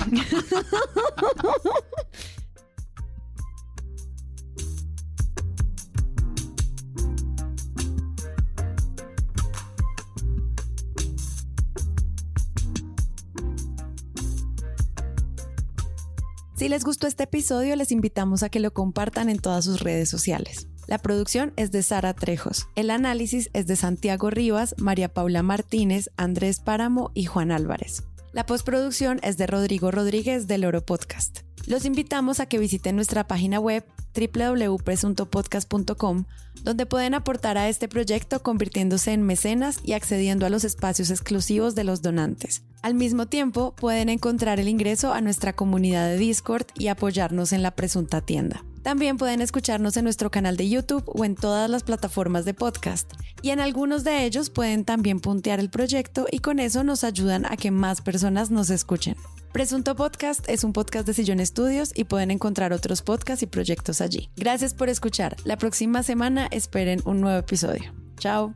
Speaker 1: Si les gustó este episodio, les invitamos a que lo compartan en todas sus redes sociales. La producción es de Sara Trejos. El análisis es de Santiago Rivas, María Paula Martínez, Andrés Páramo y Juan Álvarez. La postproducción es de Rodrigo Rodríguez del Oro Podcast. Los invitamos a que visiten nuestra página web www.presuntopodcast.com, donde pueden aportar a este proyecto convirtiéndose en mecenas y accediendo a los espacios exclusivos de los donantes. Al mismo tiempo, pueden encontrar el ingreso a nuestra comunidad de Discord y apoyarnos en la presunta tienda. También pueden escucharnos en nuestro canal de YouTube o en todas las plataformas de podcast. Y en algunos de ellos pueden también puntear el proyecto y con eso nos ayudan a que más personas nos escuchen. Presunto Podcast es un podcast de Sillón Estudios y pueden encontrar otros podcasts y proyectos allí. Gracias por escuchar. La próxima semana esperen un nuevo episodio. Chao.